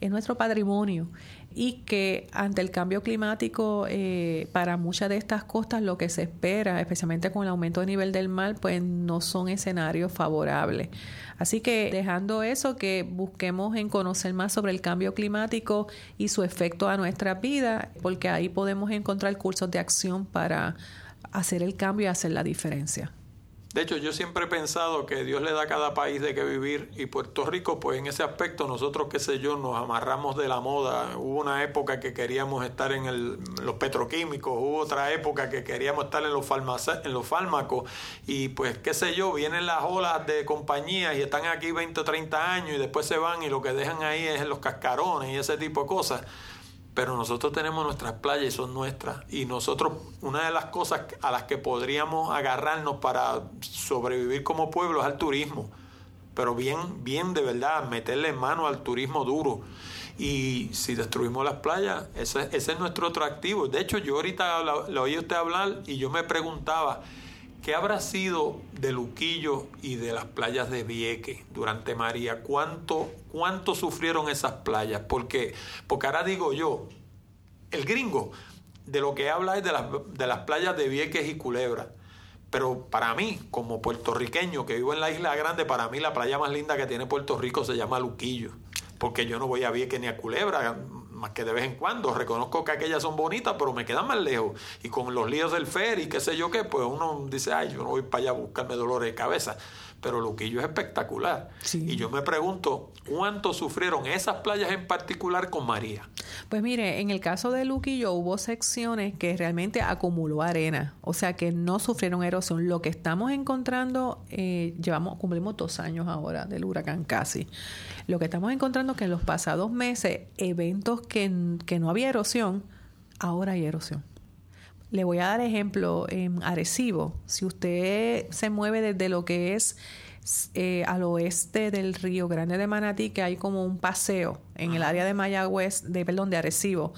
B: Es nuestro patrimonio y que ante el cambio climático, eh, para muchas de estas costas lo que se espera, especialmente con el aumento de nivel del mar, pues no son escenarios favorables. Así que dejando eso, que busquemos en conocer más sobre el cambio climático y su efecto a nuestra vida, porque ahí podemos encontrar cursos de acción para hacer el cambio y hacer la diferencia.
A: De hecho, yo siempre he pensado que Dios le da a cada país de qué vivir y Puerto Rico, pues en ese aspecto nosotros, qué sé yo, nos amarramos de la moda. Hubo una época que queríamos estar en los petroquímicos, hubo otra época que queríamos estar en los, en los fármacos y pues qué sé yo, vienen las olas de compañías y están aquí 20 o 30 años y después se van y lo que dejan ahí es los cascarones y ese tipo de cosas pero nosotros tenemos nuestras playas y son nuestras. Y nosotros, una de las cosas a las que podríamos agarrarnos para sobrevivir como pueblo es al turismo. Pero bien, bien de verdad, meterle mano al turismo duro. Y si destruimos las playas, ese, ese es nuestro atractivo. De hecho, yo ahorita lo, oí usted hablar y yo me preguntaba, ¿Qué habrá sido de Luquillo y de las playas de Vieque durante María? ¿Cuánto, cuánto sufrieron esas playas? Porque, porque ahora digo yo, el gringo de lo que habla es de las, de las playas de Vieques y Culebra. Pero para mí, como puertorriqueño que vivo en la Isla Grande, para mí la playa más linda que tiene Puerto Rico se llama Luquillo. Porque yo no voy a Vieques ni a Culebra que de vez en cuando. Reconozco que aquellas son bonitas, pero me quedan más lejos. Y con los líos del ferry, qué sé yo qué, pues uno dice, ay, yo no voy para allá a buscarme dolores de cabeza. Pero Luquillo es espectacular. Y yo me pregunto, ¿cuánto sufrieron esas playas en particular con María?
B: Pues mire, en el caso de Luquillo hubo secciones que realmente acumuló arena, o sea que no sufrieron erosión. Lo que estamos encontrando, eh, llevamos, cumplimos dos años ahora del huracán casi. Lo que estamos encontrando es que en los pasados meses, eventos que, que no había erosión, ahora hay erosión. Le voy a dar ejemplo en Arecibo. Si usted se mueve desde lo que es eh, al oeste del Río Grande de Manatí, que hay como un paseo en el área de Mayagüez, de perdón, de Arecibo,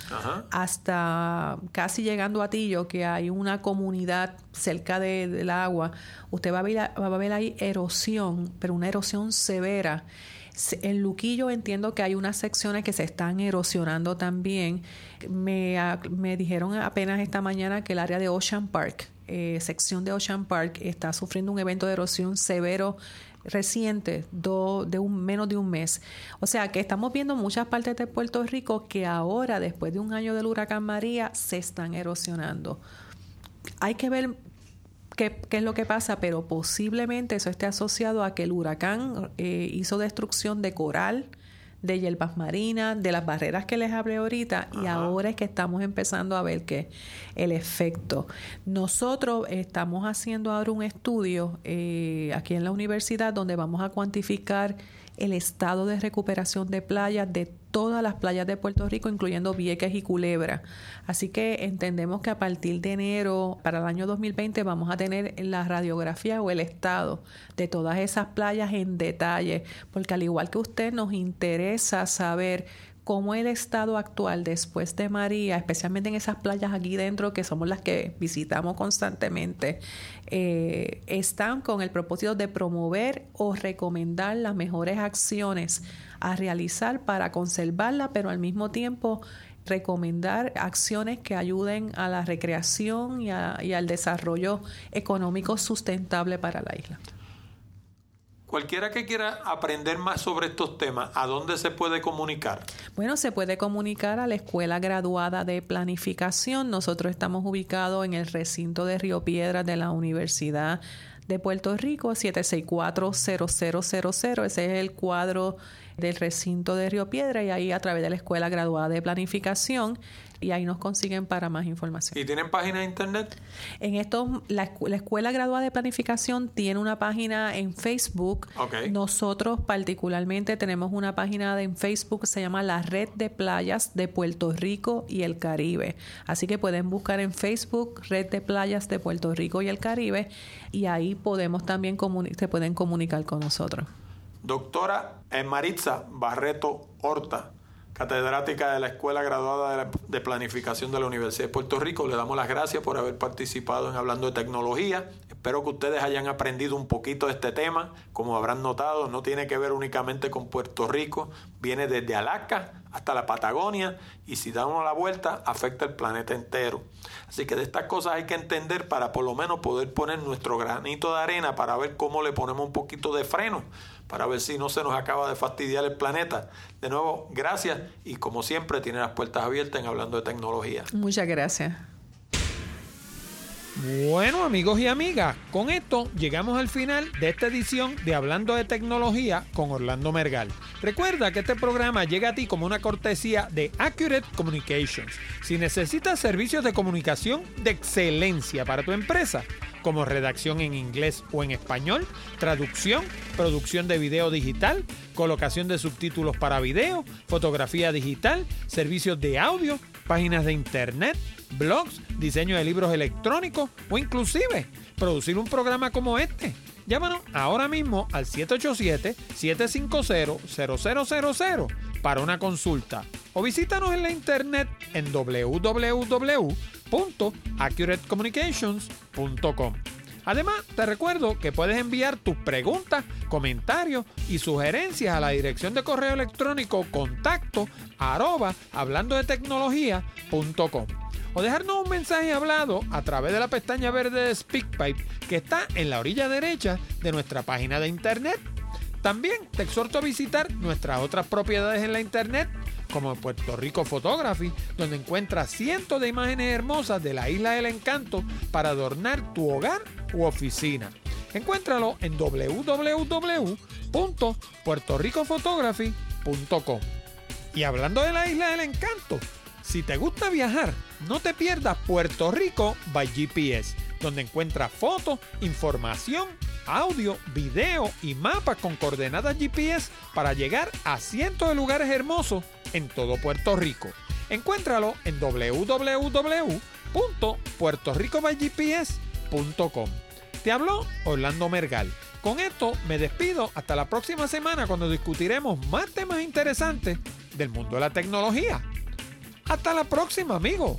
B: hasta casi llegando a Tillo, que hay una comunidad cerca del agua, usted va a, ver, va a ver ahí erosión, pero una erosión severa en Luquillo entiendo que hay unas secciones que se están erosionando también. Me, me dijeron apenas esta mañana que el área de Ocean Park, eh, sección de Ocean Park, está sufriendo un evento de erosión severo reciente de un, menos de un mes. O sea que estamos viendo muchas partes de Puerto Rico que ahora, después de un año del huracán María, se están erosionando. Hay que ver qué, es lo que pasa, pero posiblemente eso esté asociado a que el huracán eh, hizo destrucción de coral, de hierbas marinas, de las barreras que les hablé ahorita, y ahora es que estamos empezando a ver que el efecto. Nosotros estamos haciendo ahora un estudio eh, aquí en la universidad donde vamos a cuantificar el estado de recuperación de playas de todas las playas de Puerto Rico, incluyendo Vieques y Culebra. Así que entendemos que a partir de enero para el año 2020 vamos a tener la radiografía o el estado de todas esas playas en detalle, porque al igual que usted nos interesa saber cómo el estado actual después de María, especialmente en esas playas aquí dentro que somos las que visitamos constantemente, eh, están con el propósito de promover o recomendar las mejores acciones a realizar para conservarla, pero al mismo tiempo recomendar acciones que ayuden a la recreación y al desarrollo económico sustentable para la isla.
A: Cualquiera que quiera aprender más sobre estos temas, ¿a dónde se puede comunicar?
B: Bueno, se puede comunicar a la Escuela Graduada de Planificación. Nosotros estamos ubicados en el recinto de Río Piedras de la Universidad de Puerto Rico, 764-0000. Ese es el cuadro del recinto de Río Piedra y ahí a través de la Escuela Graduada de Planificación y ahí nos consiguen para más información.
A: ¿Y tienen página de internet?
B: En esto, la, Escuela Graduada de Planificación tiene una página en Facebook. Nosotros particularmente tenemos una página en Facebook que se llama la Red de Playas de Puerto Rico y el Caribe. Así que pueden buscar en Facebook Red de Playas de Puerto Rico y el Caribe y ahí podemos también se pueden comunicar con nosotros.
E: Doctora Maritza Barreto Horta, catedrática de la Escuela Graduada de Planificación de la Universidad de Puerto Rico. Le damos las gracias por haber participado en Hablando de Tecnología. Espero que ustedes hayan aprendido un poquito de este tema. Como habrán notado, no tiene que ver únicamente con Puerto Rico, viene desde Alaska hasta la Patagonia y si damos la vuelta afecta el planeta entero. Así que de estas cosas hay que entender para por lo menos poder poner nuestro granito de arena para ver cómo le ponemos un poquito de freno para ver si no se nos acaba de fastidiar el planeta. De nuevo, gracias y como siempre tiene las puertas abiertas en Hablando de Tecnología.
B: Muchas gracias.
A: Bueno amigos y amigas, con esto llegamos al final de esta edición de Hablando de Tecnología con Orlando Mergal. Recuerda que este programa llega a ti como una cortesía de Accurate Communications. Si necesitas servicios de comunicación de excelencia para tu empresa, como redacción en inglés o en español, traducción, producción de video digital, colocación de subtítulos para video, fotografía digital, servicios de audio, páginas de internet, blogs, diseño de libros electrónicos o inclusive producir un programa como este. Llámanos ahora mismo al 787-750-0000 para una consulta o visítanos en la internet en www.accuratecommunications.com. Además, te recuerdo que puedes enviar tus preguntas, comentarios y sugerencias a la dirección de correo electrónico contacto arroba hablando de tecnología.com o dejarnos un mensaje hablado a través de la pestaña verde de SpeakPipe que está en la orilla derecha de nuestra página de internet. También te exhorto a visitar nuestras otras propiedades en la internet como Puerto Rico Photography, donde encuentras cientos de imágenes hermosas de la isla del encanto para adornar tu hogar u oficina. Encuéntralo en www.puertoricophotography.com. Y hablando de la isla del encanto, si te gusta viajar, no te pierdas Puerto Rico by GPS, donde encuentras fotos, información, audio, video y mapas con coordenadas GPS para llegar a cientos de lugares hermosos en todo Puerto Rico. Encuéntralo en www.puertoricobygps.com. Te habló Orlando Mergal. Con esto me despido hasta la próxima semana cuando discutiremos más temas interesantes del mundo de la tecnología. Hasta la próxima, amigo.